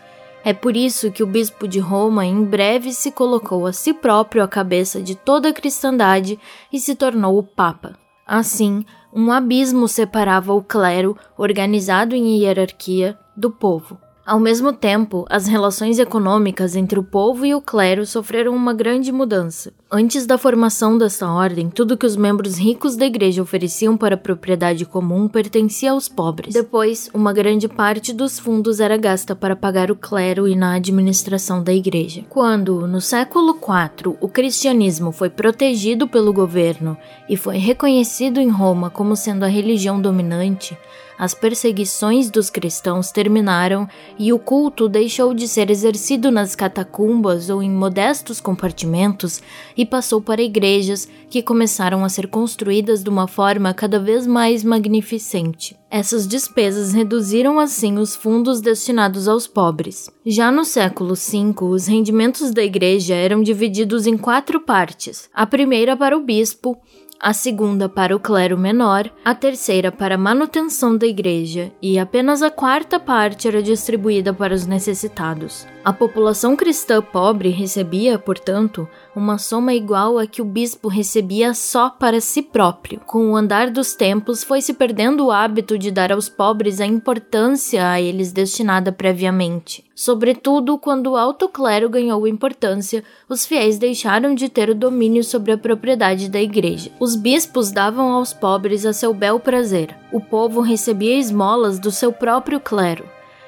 É por isso que o bispo de Roma em breve se colocou a si próprio à cabeça de toda a cristandade e se tornou o Papa. Assim, um abismo separava o clero, organizado em hierarquia, do povo. Ao mesmo tempo, as relações econômicas entre o povo e o clero sofreram uma grande mudança. Antes da formação desta ordem, tudo que os membros ricos da igreja ofereciam para a propriedade comum pertencia aos pobres. Depois, uma grande parte dos fundos era gasta para pagar o clero e na administração da igreja. Quando, no século IV, o cristianismo foi protegido pelo governo e foi reconhecido em Roma como sendo a religião dominante, as perseguições dos cristãos terminaram e o culto deixou de ser exercido nas catacumbas ou em modestos compartimentos e passou para igrejas que começaram a ser construídas de uma forma cada vez mais magnificente. Essas despesas reduziram assim os fundos destinados aos pobres. Já no século V, os rendimentos da igreja eram divididos em quatro partes: a primeira para o bispo, a segunda para o clero menor, a terceira para a manutenção da igreja e apenas a quarta parte era distribuída para os necessitados. A população cristã pobre recebia, portanto, uma soma igual a que o bispo recebia só para si próprio. Com o andar dos tempos, foi se perdendo o hábito de dar aos pobres a importância a eles destinada previamente. Sobretudo quando o alto clero ganhou importância, os fiéis deixaram de ter o domínio sobre a propriedade da igreja. Os bispos davam aos pobres a seu bel prazer. O povo recebia esmolas do seu próprio clero.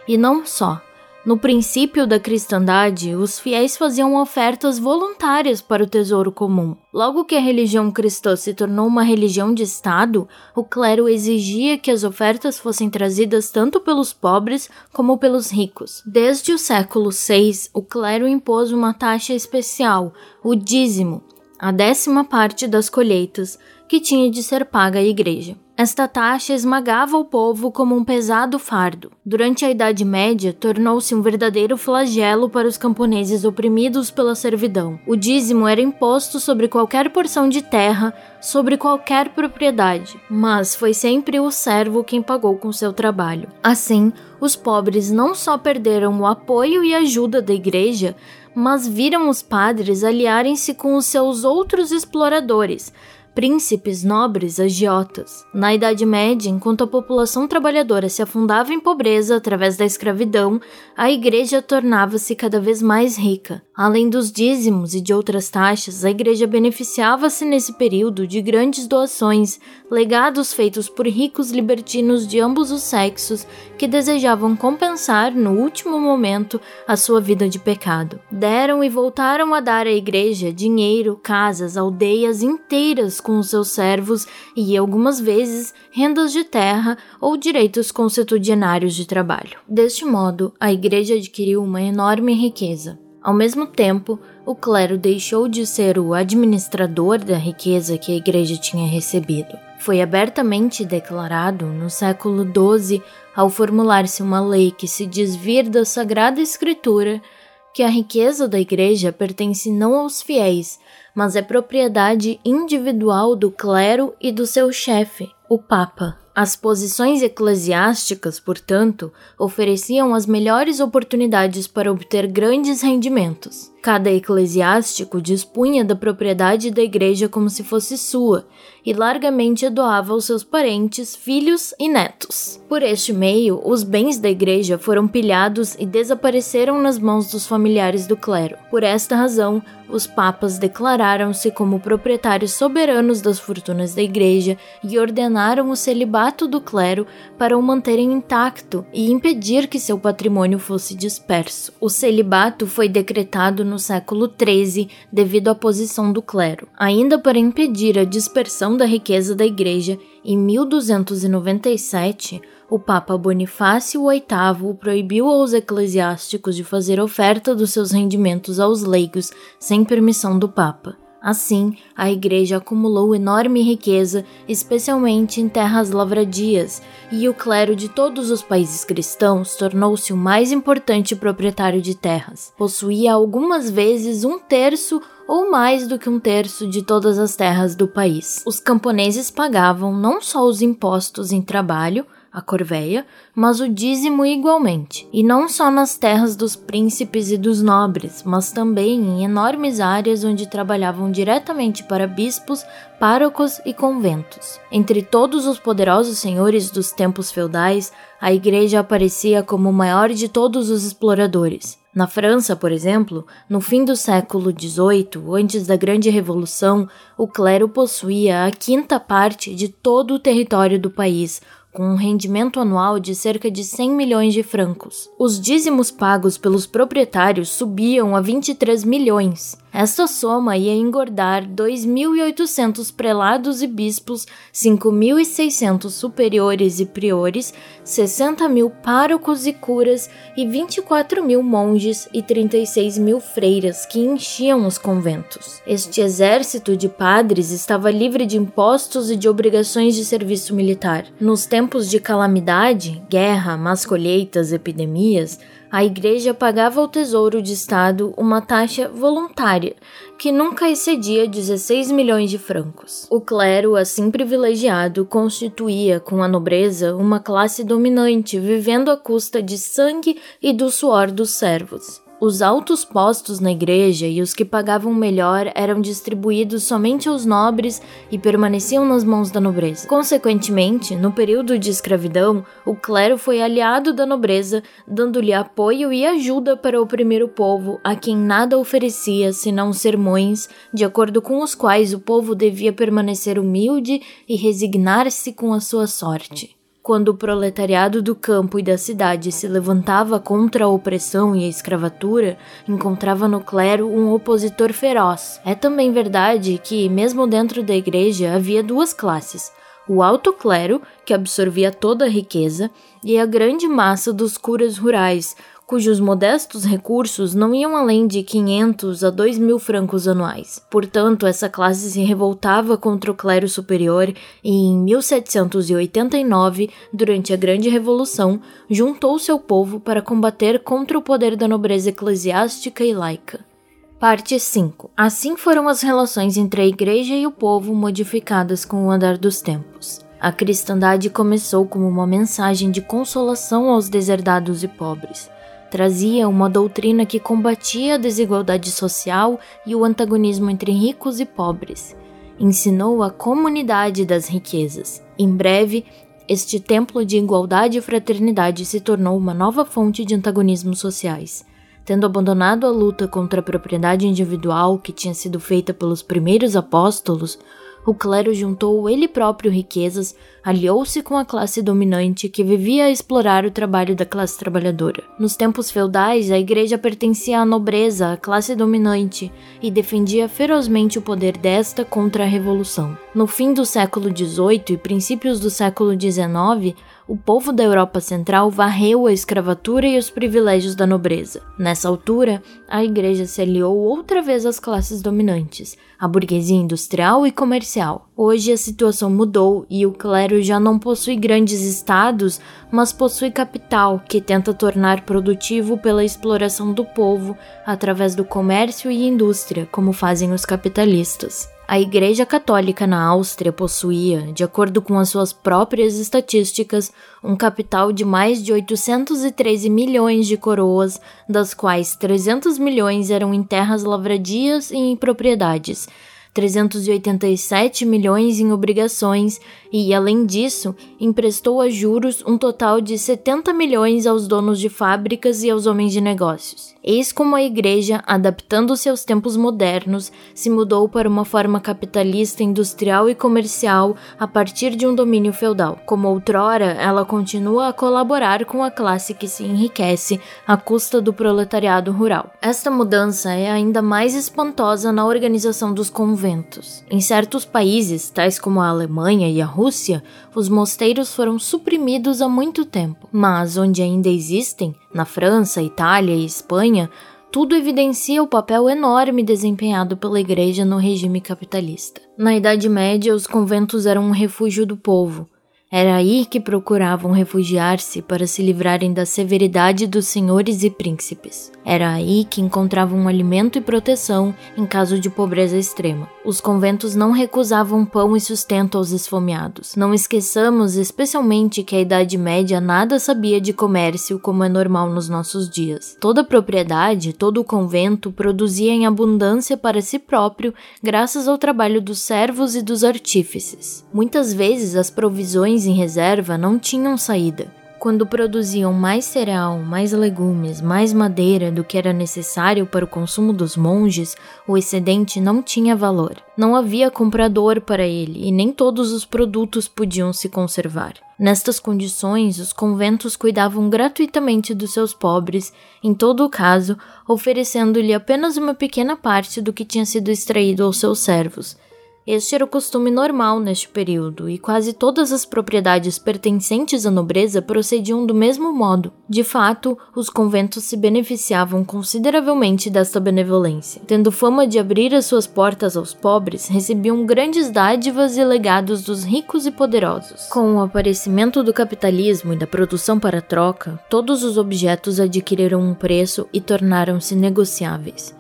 E não só. No princípio da cristandade, os fiéis faziam ofertas voluntárias para o tesouro comum. Logo que a religião cristã se tornou uma religião de Estado, o clero exigia que as ofertas fossem trazidas tanto pelos pobres como pelos ricos. Desde o século VI, o clero impôs uma taxa especial, o dízimo, a décima parte das colheitas, que tinha de ser paga à igreja. Esta taxa esmagava o povo como um pesado fardo. Durante a Idade Média, tornou-se um verdadeiro flagelo para os camponeses oprimidos pela servidão. O dízimo era imposto sobre qualquer porção de terra, sobre qualquer propriedade, mas foi sempre o servo quem pagou com seu trabalho. Assim, os pobres não só perderam o apoio e ajuda da igreja, mas viram os padres aliarem-se com os seus outros exploradores príncipes, nobres, agiotas. Na Idade Média, enquanto a população trabalhadora se afundava em pobreza através da escravidão, a igreja tornava-se cada vez mais rica. Além dos dízimos e de outras taxas, a igreja beneficiava-se nesse período de grandes doações, legados feitos por ricos libertinos de ambos os sexos que desejavam compensar, no último momento, a sua vida de pecado. Deram e voltaram a dar à igreja dinheiro, casas, aldeias inteiras com os seus servos e, algumas vezes, rendas de terra ou direitos consuetudinários de trabalho. Deste modo, a igreja adquiriu uma enorme riqueza. Ao mesmo tempo, o clero deixou de ser o administrador da riqueza que a igreja tinha recebido. Foi abertamente declarado no século XII, ao formular-se uma lei que se desvir da Sagrada Escritura, que a riqueza da igreja pertence não aos fiéis, mas é propriedade individual do clero e do seu chefe, o Papa. As posições eclesiásticas, portanto, ofereciam as melhores oportunidades para obter grandes rendimentos. Cada eclesiástico dispunha da propriedade da igreja como se fosse sua e largamente a doava aos seus parentes, filhos e netos. Por este meio, os bens da igreja foram pilhados e desapareceram nas mãos dos familiares do clero. Por esta razão, os papas declararam-se como proprietários soberanos das fortunas da igreja e ordenaram o celibato do clero para o manterem intacto e impedir que seu patrimônio fosse disperso. O celibato foi decretado no século XIII devido à posição do clero. Ainda para impedir a dispersão da riqueza da igreja, em 1297, o Papa Bonifácio VIII proibiu aos eclesiásticos de fazer oferta dos seus rendimentos aos leigos sem permissão do Papa. Assim, a igreja acumulou enorme riqueza, especialmente em terras lavradias, e o clero de todos os países cristãos tornou-se o mais importante proprietário de terras. Possuía algumas vezes um terço ou mais do que um terço de todas as terras do país. Os camponeses pagavam não só os impostos em trabalho, a corveia, mas o dízimo igualmente, e não só nas terras dos príncipes e dos nobres, mas também em enormes áreas onde trabalhavam diretamente para bispos, párocos e conventos. Entre todos os poderosos senhores dos tempos feudais, a igreja aparecia como o maior de todos os exploradores. Na França, por exemplo, no fim do século XVIII, antes da Grande Revolução, o clero possuía a quinta parte de todo o território do país, com um rendimento anual de cerca de 100 milhões de francos. Os dízimos pagos pelos proprietários subiam a 23 milhões. Esta soma ia engordar 2.800 prelados e bispos, 5.600 superiores e priores, 60 mil párocos e curas e 24 mil monges e 36 mil freiras que enchiam os conventos. Este exército de padres estava livre de impostos e de obrigações de serviço militar. Nos tempos de calamidade, guerra, más colheitas, epidemias, a igreja pagava ao Tesouro de Estado uma taxa voluntária, que nunca excedia 16 milhões de francos. O clero, assim privilegiado, constituía, com a nobreza, uma classe dominante, vivendo à custa de sangue e do suor dos servos. Os altos postos na igreja e os que pagavam melhor eram distribuídos somente aos nobres e permaneciam nas mãos da nobreza. Consequentemente, no período de escravidão, o clero foi aliado da nobreza, dando-lhe apoio e ajuda para oprimir o povo, a quem nada oferecia senão sermões, de acordo com os quais o povo devia permanecer humilde e resignar-se com a sua sorte. Quando o proletariado do campo e da cidade se levantava contra a opressão e a escravatura, encontrava no clero um opositor feroz. É também verdade que, mesmo dentro da igreja, havia duas classes: o alto clero, que absorvia toda a riqueza, e a grande massa dos curas rurais, cujos modestos recursos não iam além de 500 a 2 mil francos anuais. Portanto, essa classe se revoltava contra o clero superior e, em 1789, durante a Grande Revolução, juntou seu povo para combater contra o poder da nobreza eclesiástica e laica. Parte 5. Assim foram as relações entre a Igreja e o povo modificadas com o andar dos tempos. A cristandade começou como uma mensagem de consolação aos deserdados e pobres trazia uma doutrina que combatia a desigualdade social e o antagonismo entre ricos e pobres. ensinou a comunidade das riquezas. Em breve, este templo de igualdade e fraternidade se tornou uma nova fonte de antagonismos sociais. Tendo abandonado a luta contra a propriedade individual que tinha sido feita pelos primeiros apóstolos, o clero juntou ele próprio riquezas, aliou-se com a classe dominante que vivia a explorar o trabalho da classe trabalhadora. Nos tempos feudais, a igreja pertencia à nobreza, à classe dominante, e defendia ferozmente o poder desta contra a revolução. No fim do século XVIII e princípios do século XIX, o povo da Europa Central varreu a escravatura e os privilégios da nobreza. Nessa altura, a igreja se aliou outra vez às classes dominantes, a burguesia industrial e comercial. Hoje a situação mudou e o clero já não possui grandes estados, mas possui capital que tenta tornar produtivo pela exploração do povo através do comércio e indústria, como fazem os capitalistas. A Igreja Católica na Áustria possuía, de acordo com as suas próprias estatísticas, um capital de mais de 813 milhões de coroas, das quais 300 milhões eram em terras lavradias e em propriedades, 387 milhões em obrigações e, além disso, emprestou a juros um total de 70 milhões aos donos de fábricas e aos homens de negócios. Eis como a igreja, adaptando-se aos tempos modernos, se mudou para uma forma capitalista, industrial e comercial a partir de um domínio feudal. Como outrora, ela continua a colaborar com a classe que se enriquece à custa do proletariado rural. Esta mudança é ainda mais espantosa na organização dos conventos. Em certos países, tais como a Alemanha e a Rússia, os mosteiros foram suprimidos há muito tempo, mas onde ainda existem, na França, Itália e Espanha, tudo evidencia o papel enorme desempenhado pela Igreja no regime capitalista. Na Idade Média, os conventos eram um refúgio do povo, era aí que procuravam refugiar-se para se livrarem da severidade dos senhores e príncipes. Era aí que encontravam alimento e proteção em caso de pobreza extrema. Os conventos não recusavam pão e sustento aos esfomeados. Não esqueçamos especialmente que a Idade Média nada sabia de comércio como é normal nos nossos dias. Toda propriedade, todo o convento produzia em abundância para si próprio graças ao trabalho dos servos e dos artífices. Muitas vezes as provisões em reserva não tinham saída. Quando produziam mais cereal, mais legumes, mais madeira do que era necessário para o consumo dos monges, o excedente não tinha valor. Não havia comprador para ele e nem todos os produtos podiam se conservar. Nestas condições, os conventos cuidavam gratuitamente dos seus pobres, em todo o caso, oferecendo-lhe apenas uma pequena parte do que tinha sido extraído aos seus servos, este era o costume normal neste período, e quase todas as propriedades pertencentes à nobreza procediam do mesmo modo. De fato, os conventos se beneficiavam consideravelmente desta benevolência. Tendo fama de abrir as suas portas aos pobres, recebiam grandes dádivas e legados dos ricos e poderosos. Com o aparecimento do capitalismo e da produção para troca, todos os objetos adquiriram um preço e tornaram-se negociáveis.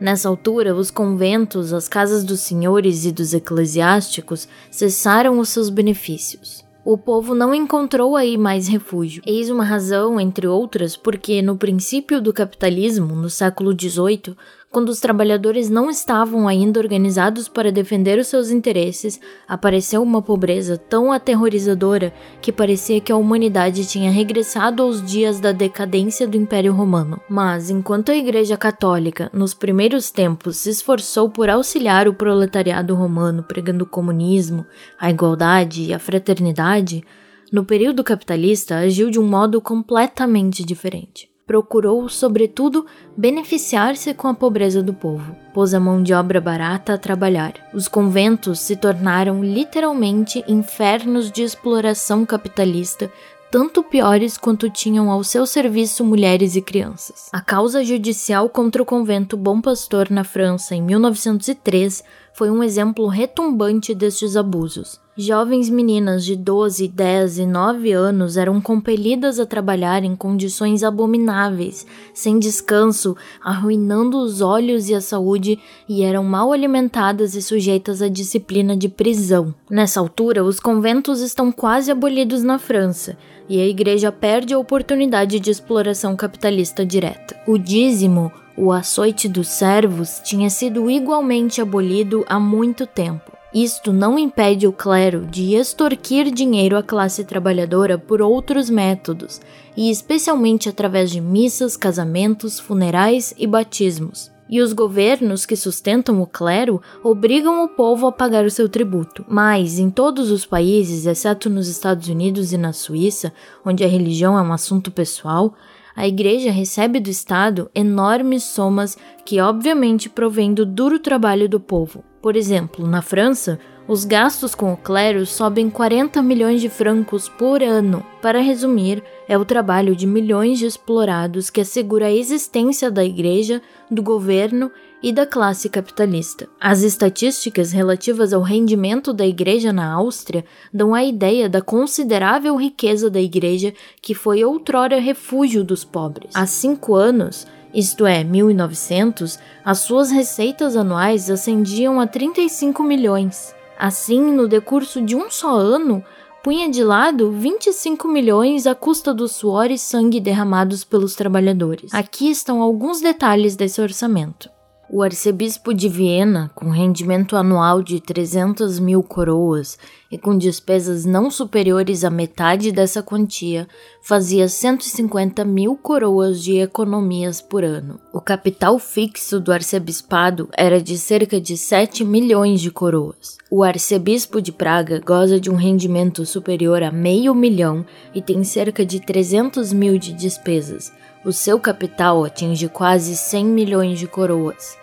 Nessa altura, os conventos, as casas dos senhores e dos eclesiásticos cessaram os seus benefícios. O povo não encontrou aí mais refúgio. Eis uma razão, entre outras, porque no princípio do capitalismo, no século XVIII, quando os trabalhadores não estavam ainda organizados para defender os seus interesses, apareceu uma pobreza tão aterrorizadora que parecia que a humanidade tinha regressado aos dias da decadência do Império Romano. Mas, enquanto a Igreja Católica, nos primeiros tempos, se esforçou por auxiliar o proletariado romano pregando o comunismo, a igualdade e a fraternidade, no período capitalista agiu de um modo completamente diferente procurou, sobretudo, beneficiar-se com a pobreza do povo. Pôs a mão de obra barata a trabalhar. Os conventos se tornaram literalmente infernos de exploração capitalista, tanto piores quanto tinham ao seu serviço mulheres e crianças. A causa judicial contra o convento Bom Pastor na França em 1903 foi um exemplo retumbante destes abusos. Jovens meninas de 12, 10 e 9 anos eram compelidas a trabalhar em condições abomináveis, sem descanso, arruinando os olhos e a saúde, e eram mal alimentadas e sujeitas à disciplina de prisão. Nessa altura, os conventos estão quase abolidos na França, e a igreja perde a oportunidade de exploração capitalista direta. O dízimo, o açoite dos servos, tinha sido igualmente abolido há muito tempo. Isto não impede o clero de extorquir dinheiro à classe trabalhadora por outros métodos, e especialmente através de missas, casamentos, funerais e batismos. E os governos que sustentam o clero obrigam o povo a pagar o seu tributo. Mas, em todos os países, exceto nos Estados Unidos e na Suíça, onde a religião é um assunto pessoal, a igreja recebe do Estado enormes somas que, obviamente, provêm do duro trabalho do povo. Por exemplo, na França, os gastos com o clero sobem 40 milhões de francos por ano. Para resumir, é o trabalho de milhões de explorados que assegura a existência da igreja, do governo e da classe capitalista. As estatísticas relativas ao rendimento da igreja na Áustria dão a ideia da considerável riqueza da igreja que foi outrora refúgio dos pobres. Há cinco anos, isto é, 1900, as suas receitas anuais ascendiam a 35 milhões. Assim, no decurso de um só ano, punha de lado 25 milhões à custa do suor e sangue derramados pelos trabalhadores. Aqui estão alguns detalhes desse orçamento. O arcebispo de Viena, com rendimento anual de 300 mil coroas e com despesas não superiores à metade dessa quantia, fazia 150 mil coroas de economias por ano. O capital fixo do arcebispado era de cerca de 7 milhões de coroas. O arcebispo de Praga goza de um rendimento superior a meio milhão e tem cerca de 300 mil de despesas. O seu capital atinge quase 100 milhões de coroas.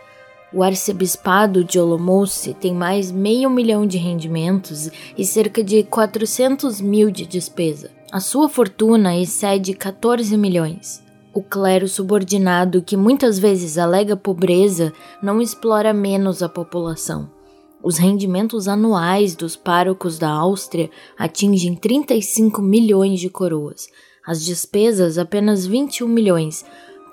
O arcebispado de Olomouci tem mais meio milhão de rendimentos e cerca de 400 mil de despesa. A sua fortuna excede 14 milhões. O clero subordinado, que muitas vezes alega pobreza, não explora menos a população. Os rendimentos anuais dos párocos da Áustria atingem 35 milhões de coroas, as despesas apenas 21 milhões,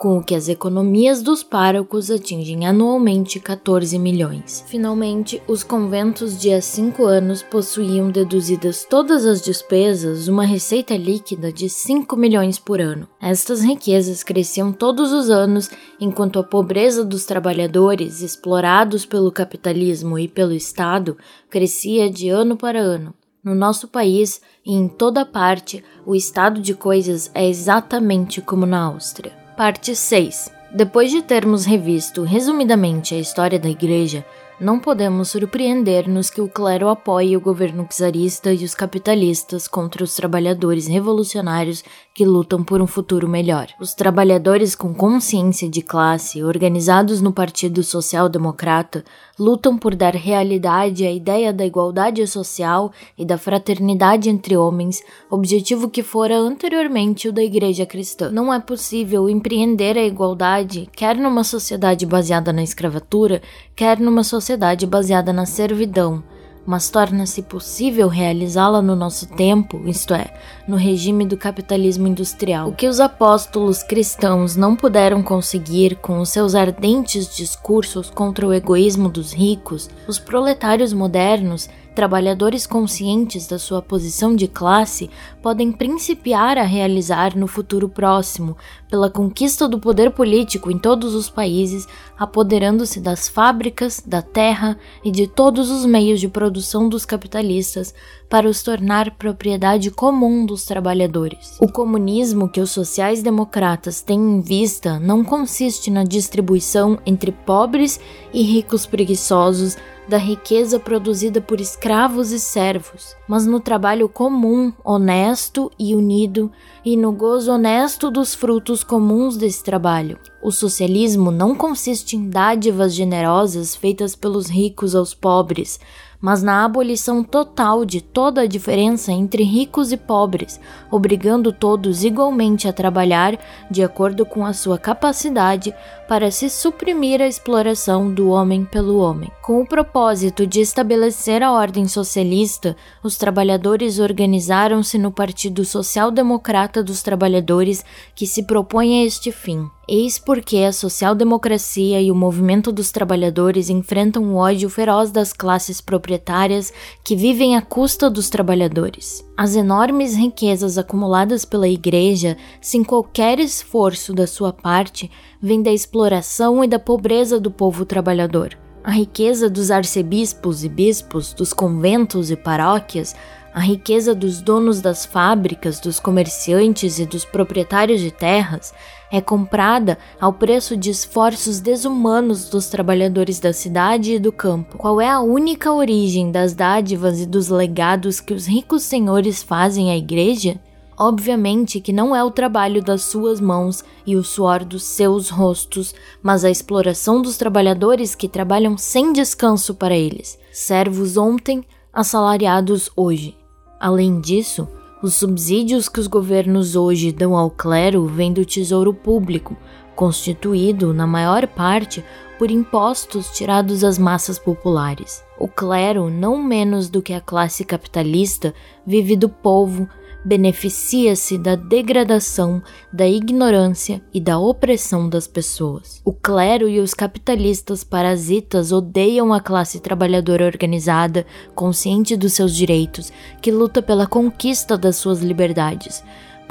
com o que as economias dos párocos atingem anualmente 14 milhões. Finalmente, os conventos de há cinco anos possuíam deduzidas todas as despesas uma receita líquida de 5 milhões por ano. Estas riquezas cresciam todos os anos, enquanto a pobreza dos trabalhadores, explorados pelo capitalismo e pelo Estado, crescia de ano para ano. No nosso país e em toda parte, o estado de coisas é exatamente como na Áustria. Parte 6. Depois de termos revisto resumidamente a história da Igreja, não podemos surpreender-nos que o clero apoie o governo czarista e os capitalistas contra os trabalhadores revolucionários que lutam por um futuro melhor. Os trabalhadores com consciência de classe, organizados no Partido Social Democrata, lutam por dar realidade à ideia da igualdade social e da fraternidade entre homens, objetivo que fora anteriormente o da Igreja Cristã. Não é possível empreender a igualdade quer numa sociedade baseada na escravatura, quer numa sociedade baseada na servidão mas torna-se possível realizá-la no nosso tempo, isto é, no regime do capitalismo industrial. O que os apóstolos cristãos não puderam conseguir com os seus ardentes discursos contra o egoísmo dos ricos, os proletários modernos trabalhadores conscientes da sua posição de classe podem principiar a realizar no futuro próximo, pela conquista do poder político em todos os países, apoderando-se das fábricas, da terra e de todos os meios de produção dos capitalistas para os tornar propriedade comum dos trabalhadores. O comunismo que os sociais-democratas têm em vista não consiste na distribuição entre pobres e ricos preguiçosos da riqueza produzida por escravos e servos, mas no trabalho comum, honesto e unido, e no gozo honesto dos frutos comuns desse trabalho. O socialismo não consiste em dádivas generosas feitas pelos ricos aos pobres, mas na abolição total de toda a diferença entre ricos e pobres, obrigando todos igualmente a trabalhar de acordo com a sua capacidade para se suprimir a exploração do homem pelo homem. Com o propósito de estabelecer a ordem socialista, os trabalhadores organizaram-se no Partido Social Democrata dos Trabalhadores, que se propõe a este fim. Eis porque a social-democracia e o movimento dos trabalhadores enfrentam o ódio feroz das classes proprietárias que vivem à custa dos trabalhadores. As enormes riquezas acumuladas pela Igreja, sem qualquer esforço da sua parte, vêm da exploração e da pobreza do povo trabalhador. A riqueza dos arcebispos e bispos, dos conventos e paróquias, a riqueza dos donos das fábricas, dos comerciantes e dos proprietários de terras é comprada ao preço de esforços desumanos dos trabalhadores da cidade e do campo. Qual é a única origem das dádivas e dos legados que os ricos senhores fazem à igreja? Obviamente que não é o trabalho das suas mãos e o suor dos seus rostos, mas a exploração dos trabalhadores que trabalham sem descanso para eles, servos ontem, assalariados hoje. Além disso, os subsídios que os governos hoje dão ao clero vêm do tesouro público, constituído, na maior parte, por impostos tirados às massas populares. O clero, não menos do que a classe capitalista, vive do povo beneficia-se da degradação, da ignorância e da opressão das pessoas. O clero e os capitalistas parasitas odeiam a classe trabalhadora organizada, consciente dos seus direitos, que luta pela conquista das suas liberdades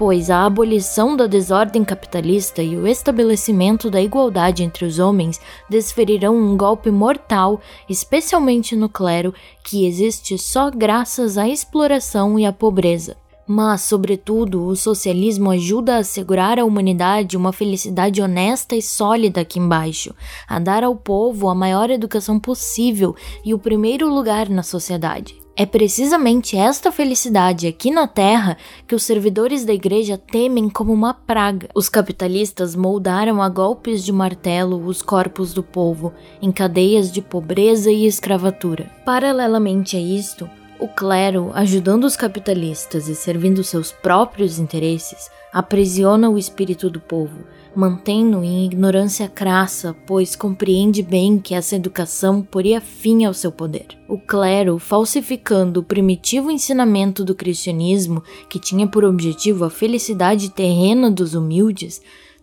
pois a abolição da desordem capitalista e o estabelecimento da igualdade entre os homens desferirão um golpe mortal, especialmente no clero, que existe só graças à exploração e à pobreza. Mas, sobretudo, o socialismo ajuda a assegurar à humanidade uma felicidade honesta e sólida aqui embaixo, a dar ao povo a maior educação possível e o primeiro lugar na sociedade. É precisamente esta felicidade aqui na Terra que os servidores da igreja temem como uma praga. Os capitalistas moldaram a golpes de martelo os corpos do povo em cadeias de pobreza e escravatura. Paralelamente a isto, o clero, ajudando os capitalistas e servindo seus próprios interesses, aprisiona o espírito do povo, mantendo em ignorância crassa, pois compreende bem que essa educação poria fim ao seu poder. O clero, falsificando o primitivo ensinamento do cristianismo, que tinha por objetivo a felicidade terrena dos humildes,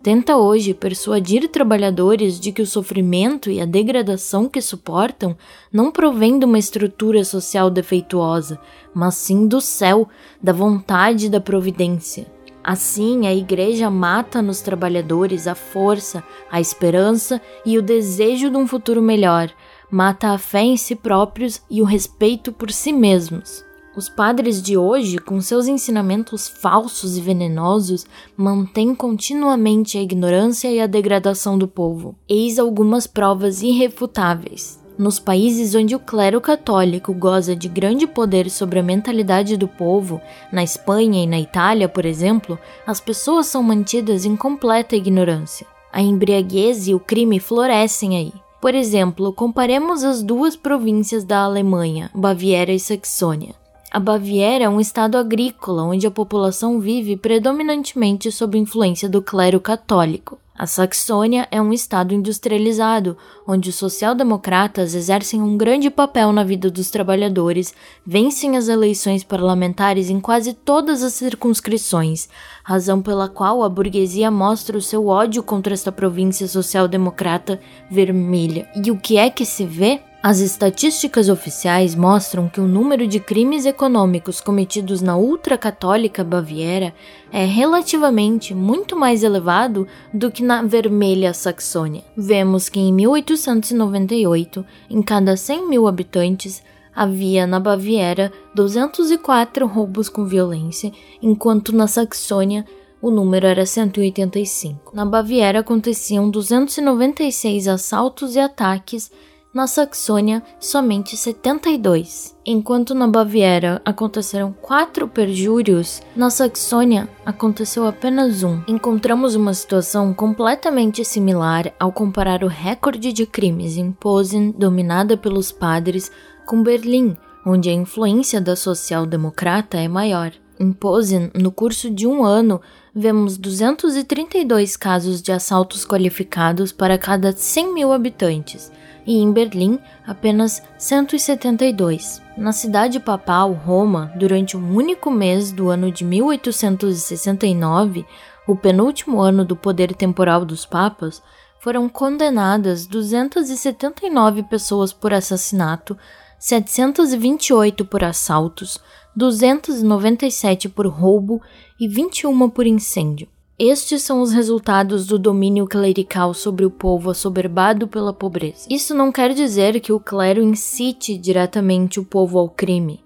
tenta hoje persuadir trabalhadores de que o sofrimento e a degradação que suportam não provém de uma estrutura social defeituosa, mas sim do céu, da vontade e da providência. Assim, a Igreja mata nos trabalhadores a força, a esperança e o desejo de um futuro melhor, mata a fé em si próprios e o respeito por si mesmos. Os padres de hoje, com seus ensinamentos falsos e venenosos, mantêm continuamente a ignorância e a degradação do povo. Eis algumas provas irrefutáveis. Nos países onde o clero católico goza de grande poder sobre a mentalidade do povo, na Espanha e na Itália, por exemplo, as pessoas são mantidas em completa ignorância. A embriaguez e o crime florescem aí. Por exemplo, comparemos as duas províncias da Alemanha, Baviera e Saxônia. A Baviera é um estado agrícola onde a população vive predominantemente sob influência do clero católico. A Saxônia é um estado industrializado, onde os social-democratas exercem um grande papel na vida dos trabalhadores, vencem as eleições parlamentares em quase todas as circunscrições, razão pela qual a burguesia mostra o seu ódio contra esta província social-democrata vermelha. E o que é que se vê? As estatísticas oficiais mostram que o número de crimes econômicos cometidos na ultracatólica Baviera é relativamente muito mais elevado do que na vermelha Saxônia. Vemos que em 1898, em cada 100 mil habitantes, havia na Baviera 204 roubos com violência, enquanto na Saxônia o número era 185. Na Baviera aconteciam 296 assaltos e ataques na Saxônia somente 72. Enquanto na Baviera aconteceram quatro perjúrios, na Saxônia aconteceu apenas um. Encontramos uma situação completamente similar ao comparar o recorde de crimes em Posen, dominada pelos padres, com Berlim, onde a influência da social-democrata é maior. Em Posen, no curso de um ano, vemos 232 casos de assaltos qualificados para cada 100 mil habitantes, e em Berlim apenas 172. Na cidade papal, Roma, durante um único mês do ano de 1869, o penúltimo ano do poder temporal dos papas, foram condenadas 279 pessoas por assassinato, 728 por assaltos, 297 por roubo e 21 por incêndio. Estes são os resultados do domínio clerical sobre o povo assoberbado pela pobreza. Isso não quer dizer que o clero incite diretamente o povo ao crime.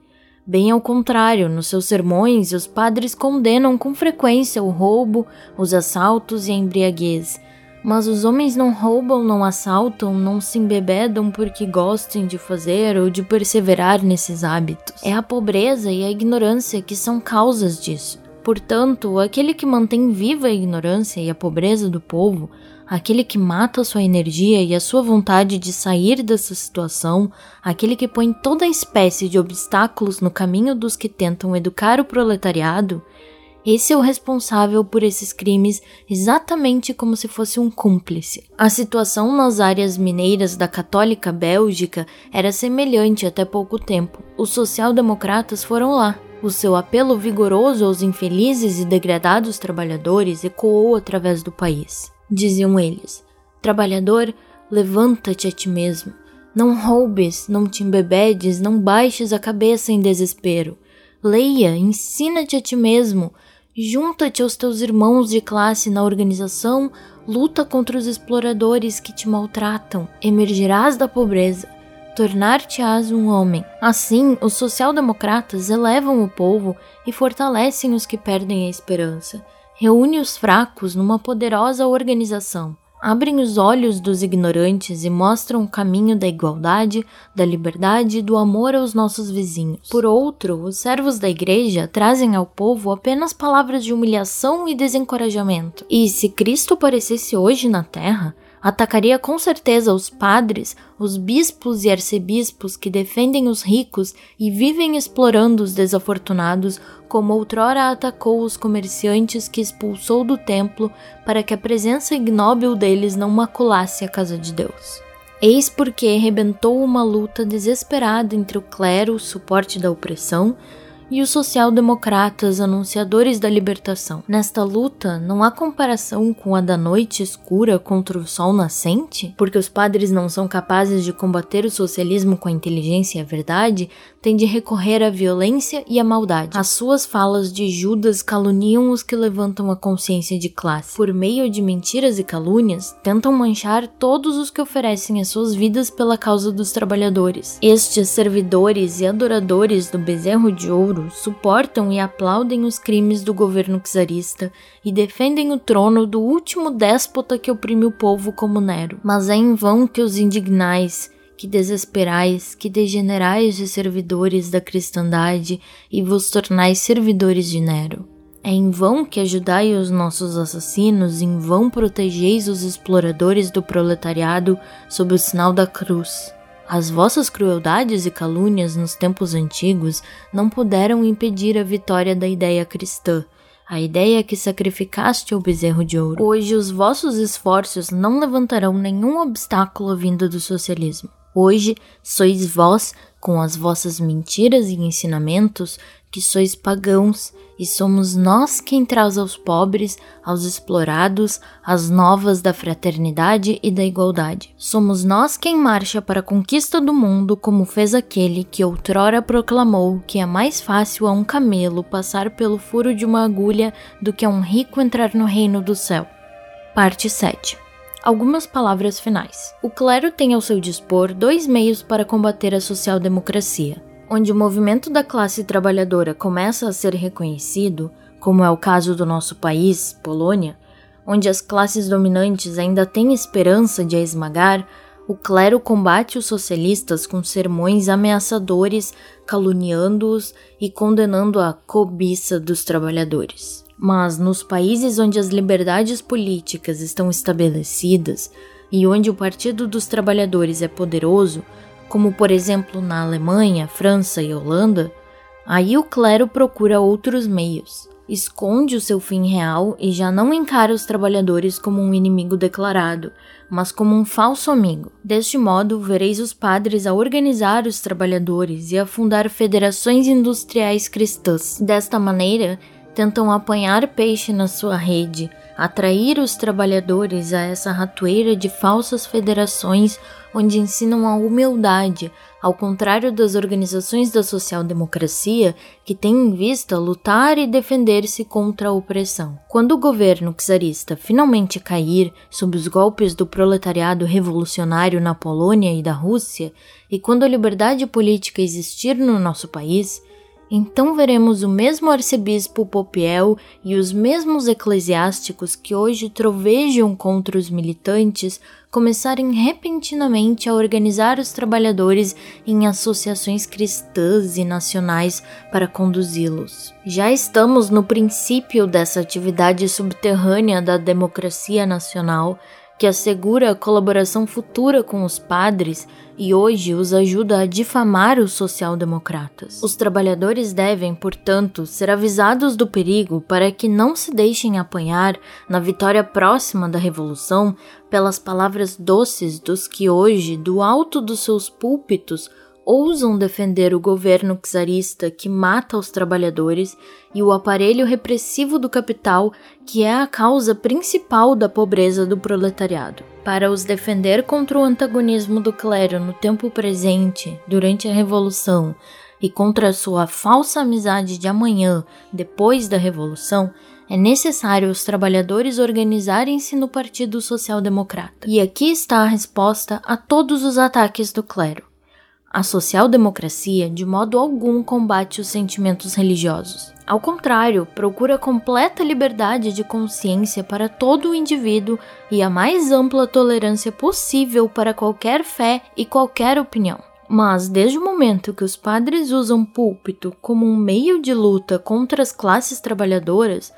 Bem ao contrário, nos seus sermões, os padres condenam com frequência o roubo, os assaltos e a embriaguez. Mas os homens não roubam, não assaltam, não se embebedam porque gostem de fazer ou de perseverar nesses hábitos. É a pobreza e a ignorância que são causas disso. Portanto, aquele que mantém viva a ignorância e a pobreza do povo, aquele que mata sua energia e a sua vontade de sair dessa situação, aquele que põe toda espécie de obstáculos no caminho dos que tentam educar o proletariado, esse é o responsável por esses crimes exatamente como se fosse um cúmplice. A situação nas áreas mineiras da católica Bélgica era semelhante até pouco tempo. Os social-democratas foram lá, o seu apelo vigoroso aos infelizes e degradados trabalhadores ecoou através do país. Diziam eles: Trabalhador, levanta-te a ti mesmo. Não roubes, não te embebedes, não baixes a cabeça em desespero. Leia, ensina-te a ti mesmo. Junta-te aos teus irmãos de classe na organização, luta contra os exploradores que te maltratam, emergirás da pobreza tornar-te-ás um homem. Assim, os social-democratas elevam o povo e fortalecem os que perdem a esperança. Reúne os fracos numa poderosa organização. Abrem os olhos dos ignorantes e mostram o caminho da igualdade, da liberdade e do amor aos nossos vizinhos. Por outro, os servos da igreja trazem ao povo apenas palavras de humilhação e desencorajamento. E se Cristo aparecesse hoje na terra, atacaria com certeza os padres, os bispos e arcebispos que defendem os ricos e vivem explorando os desafortunados, como outrora atacou os comerciantes que expulsou do templo para que a presença ignóbil deles não maculasse a casa de Deus. Eis porque rebentou uma luta desesperada entre o clero, suporte da opressão, e os social-democratas anunciadores da libertação. Nesta luta, não há comparação com a da noite escura contra o sol nascente? Porque os padres não são capazes de combater o socialismo com a inteligência e a verdade, têm de recorrer à violência e à maldade. As suas falas de Judas caluniam os que levantam a consciência de classe. Por meio de mentiras e calúnias, tentam manchar todos os que oferecem as suas vidas pela causa dos trabalhadores. Estes servidores e adoradores do bezerro de ouro suportam e aplaudem os crimes do governo czarista e defendem o trono do último déspota que oprime o povo como Nero. Mas é em vão que os indignais, que desesperais, que degenerais de servidores da cristandade e vos tornais servidores de Nero. É em vão que ajudai os nossos assassinos, em vão protegeis os exploradores do proletariado sob o sinal da cruz. As vossas crueldades e calúnias nos tempos antigos não puderam impedir a vitória da ideia cristã, a ideia que sacrificaste ao bezerro de ouro. Hoje os vossos esforços não levantarão nenhum obstáculo vindo do socialismo. Hoje sois vós, com as vossas mentiras e ensinamentos, que sois pagãos, e somos nós quem traz aos pobres, aos explorados, as novas da fraternidade e da igualdade. Somos nós quem marcha para a conquista do mundo, como fez aquele que outrora proclamou que é mais fácil a um camelo passar pelo furo de uma agulha do que a um rico entrar no reino do céu. Parte 7 Algumas palavras finais. O clero tem ao seu dispor dois meios para combater a social-democracia onde o movimento da classe trabalhadora começa a ser reconhecido, como é o caso do nosso país, Polônia, onde as classes dominantes ainda têm esperança de a esmagar, o clero combate os socialistas com sermões ameaçadores, caluniando-os e condenando a cobiça dos trabalhadores. Mas nos países onde as liberdades políticas estão estabelecidas e onde o Partido dos Trabalhadores é poderoso, como por exemplo na Alemanha, França e Holanda, aí o clero procura outros meios, esconde o seu fim real e já não encara os trabalhadores como um inimigo declarado, mas como um falso amigo. Deste modo, vereis os padres a organizar os trabalhadores e a fundar federações industriais cristãs. Desta maneira, tentam apanhar peixe na sua rede, atrair os trabalhadores a essa ratoeira de falsas federações onde ensinam a humildade, ao contrário das organizações da social-democracia que têm em vista lutar e defender-se contra a opressão. Quando o governo czarista finalmente cair sob os golpes do proletariado revolucionário na Polônia e da Rússia, e quando a liberdade política existir no nosso país, então veremos o mesmo arcebispo Popiel e os mesmos eclesiásticos que hoje trovejam contra os militantes começarem repentinamente a organizar os trabalhadores em associações cristãs e nacionais para conduzi-los. Já estamos no princípio dessa atividade subterrânea da democracia nacional que assegura a colaboração futura com os padres e hoje os ajuda a difamar os social-democratas. Os trabalhadores devem, portanto, ser avisados do perigo para que não se deixem apanhar na vitória próxima da revolução pelas palavras doces dos que hoje, do alto dos seus púlpitos, ousam defender o governo czarista que mata os trabalhadores e o aparelho repressivo do capital, que é a causa principal da pobreza do proletariado. Para os defender contra o antagonismo do clero no tempo presente, durante a Revolução, e contra a sua falsa amizade de amanhã, depois da Revolução, é necessário os trabalhadores organizarem-se no Partido Social Democrata. E aqui está a resposta a todos os ataques do clero. A social-democracia de modo algum combate os sentimentos religiosos. Ao contrário, procura completa liberdade de consciência para todo o indivíduo e a mais ampla tolerância possível para qualquer fé e qualquer opinião. Mas desde o momento que os padres usam púlpito como um meio de luta contra as classes trabalhadoras,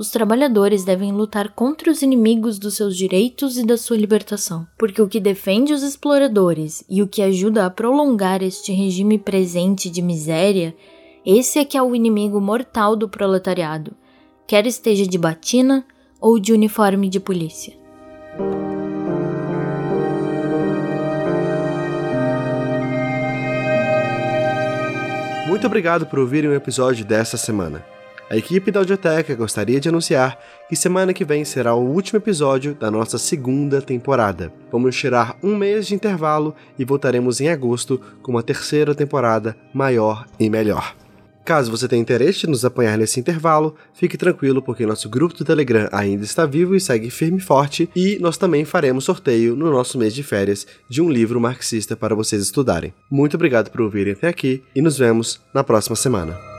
os trabalhadores devem lutar contra os inimigos dos seus direitos e da sua libertação, porque o que defende os exploradores e o que ajuda a prolongar este regime presente de miséria, esse é que é o inimigo mortal do proletariado, quer esteja de batina ou de uniforme de polícia. Muito obrigado por ouvirem o episódio dessa semana. A equipe da Audioteca gostaria de anunciar que semana que vem será o último episódio da nossa segunda temporada. Vamos tirar um mês de intervalo e voltaremos em agosto com uma terceira temporada maior e melhor. Caso você tenha interesse em nos apoiar nesse intervalo, fique tranquilo porque nosso grupo do Telegram ainda está vivo e segue firme e forte, e nós também faremos sorteio no nosso mês de férias de um livro marxista para vocês estudarem. Muito obrigado por ouvirem até aqui e nos vemos na próxima semana.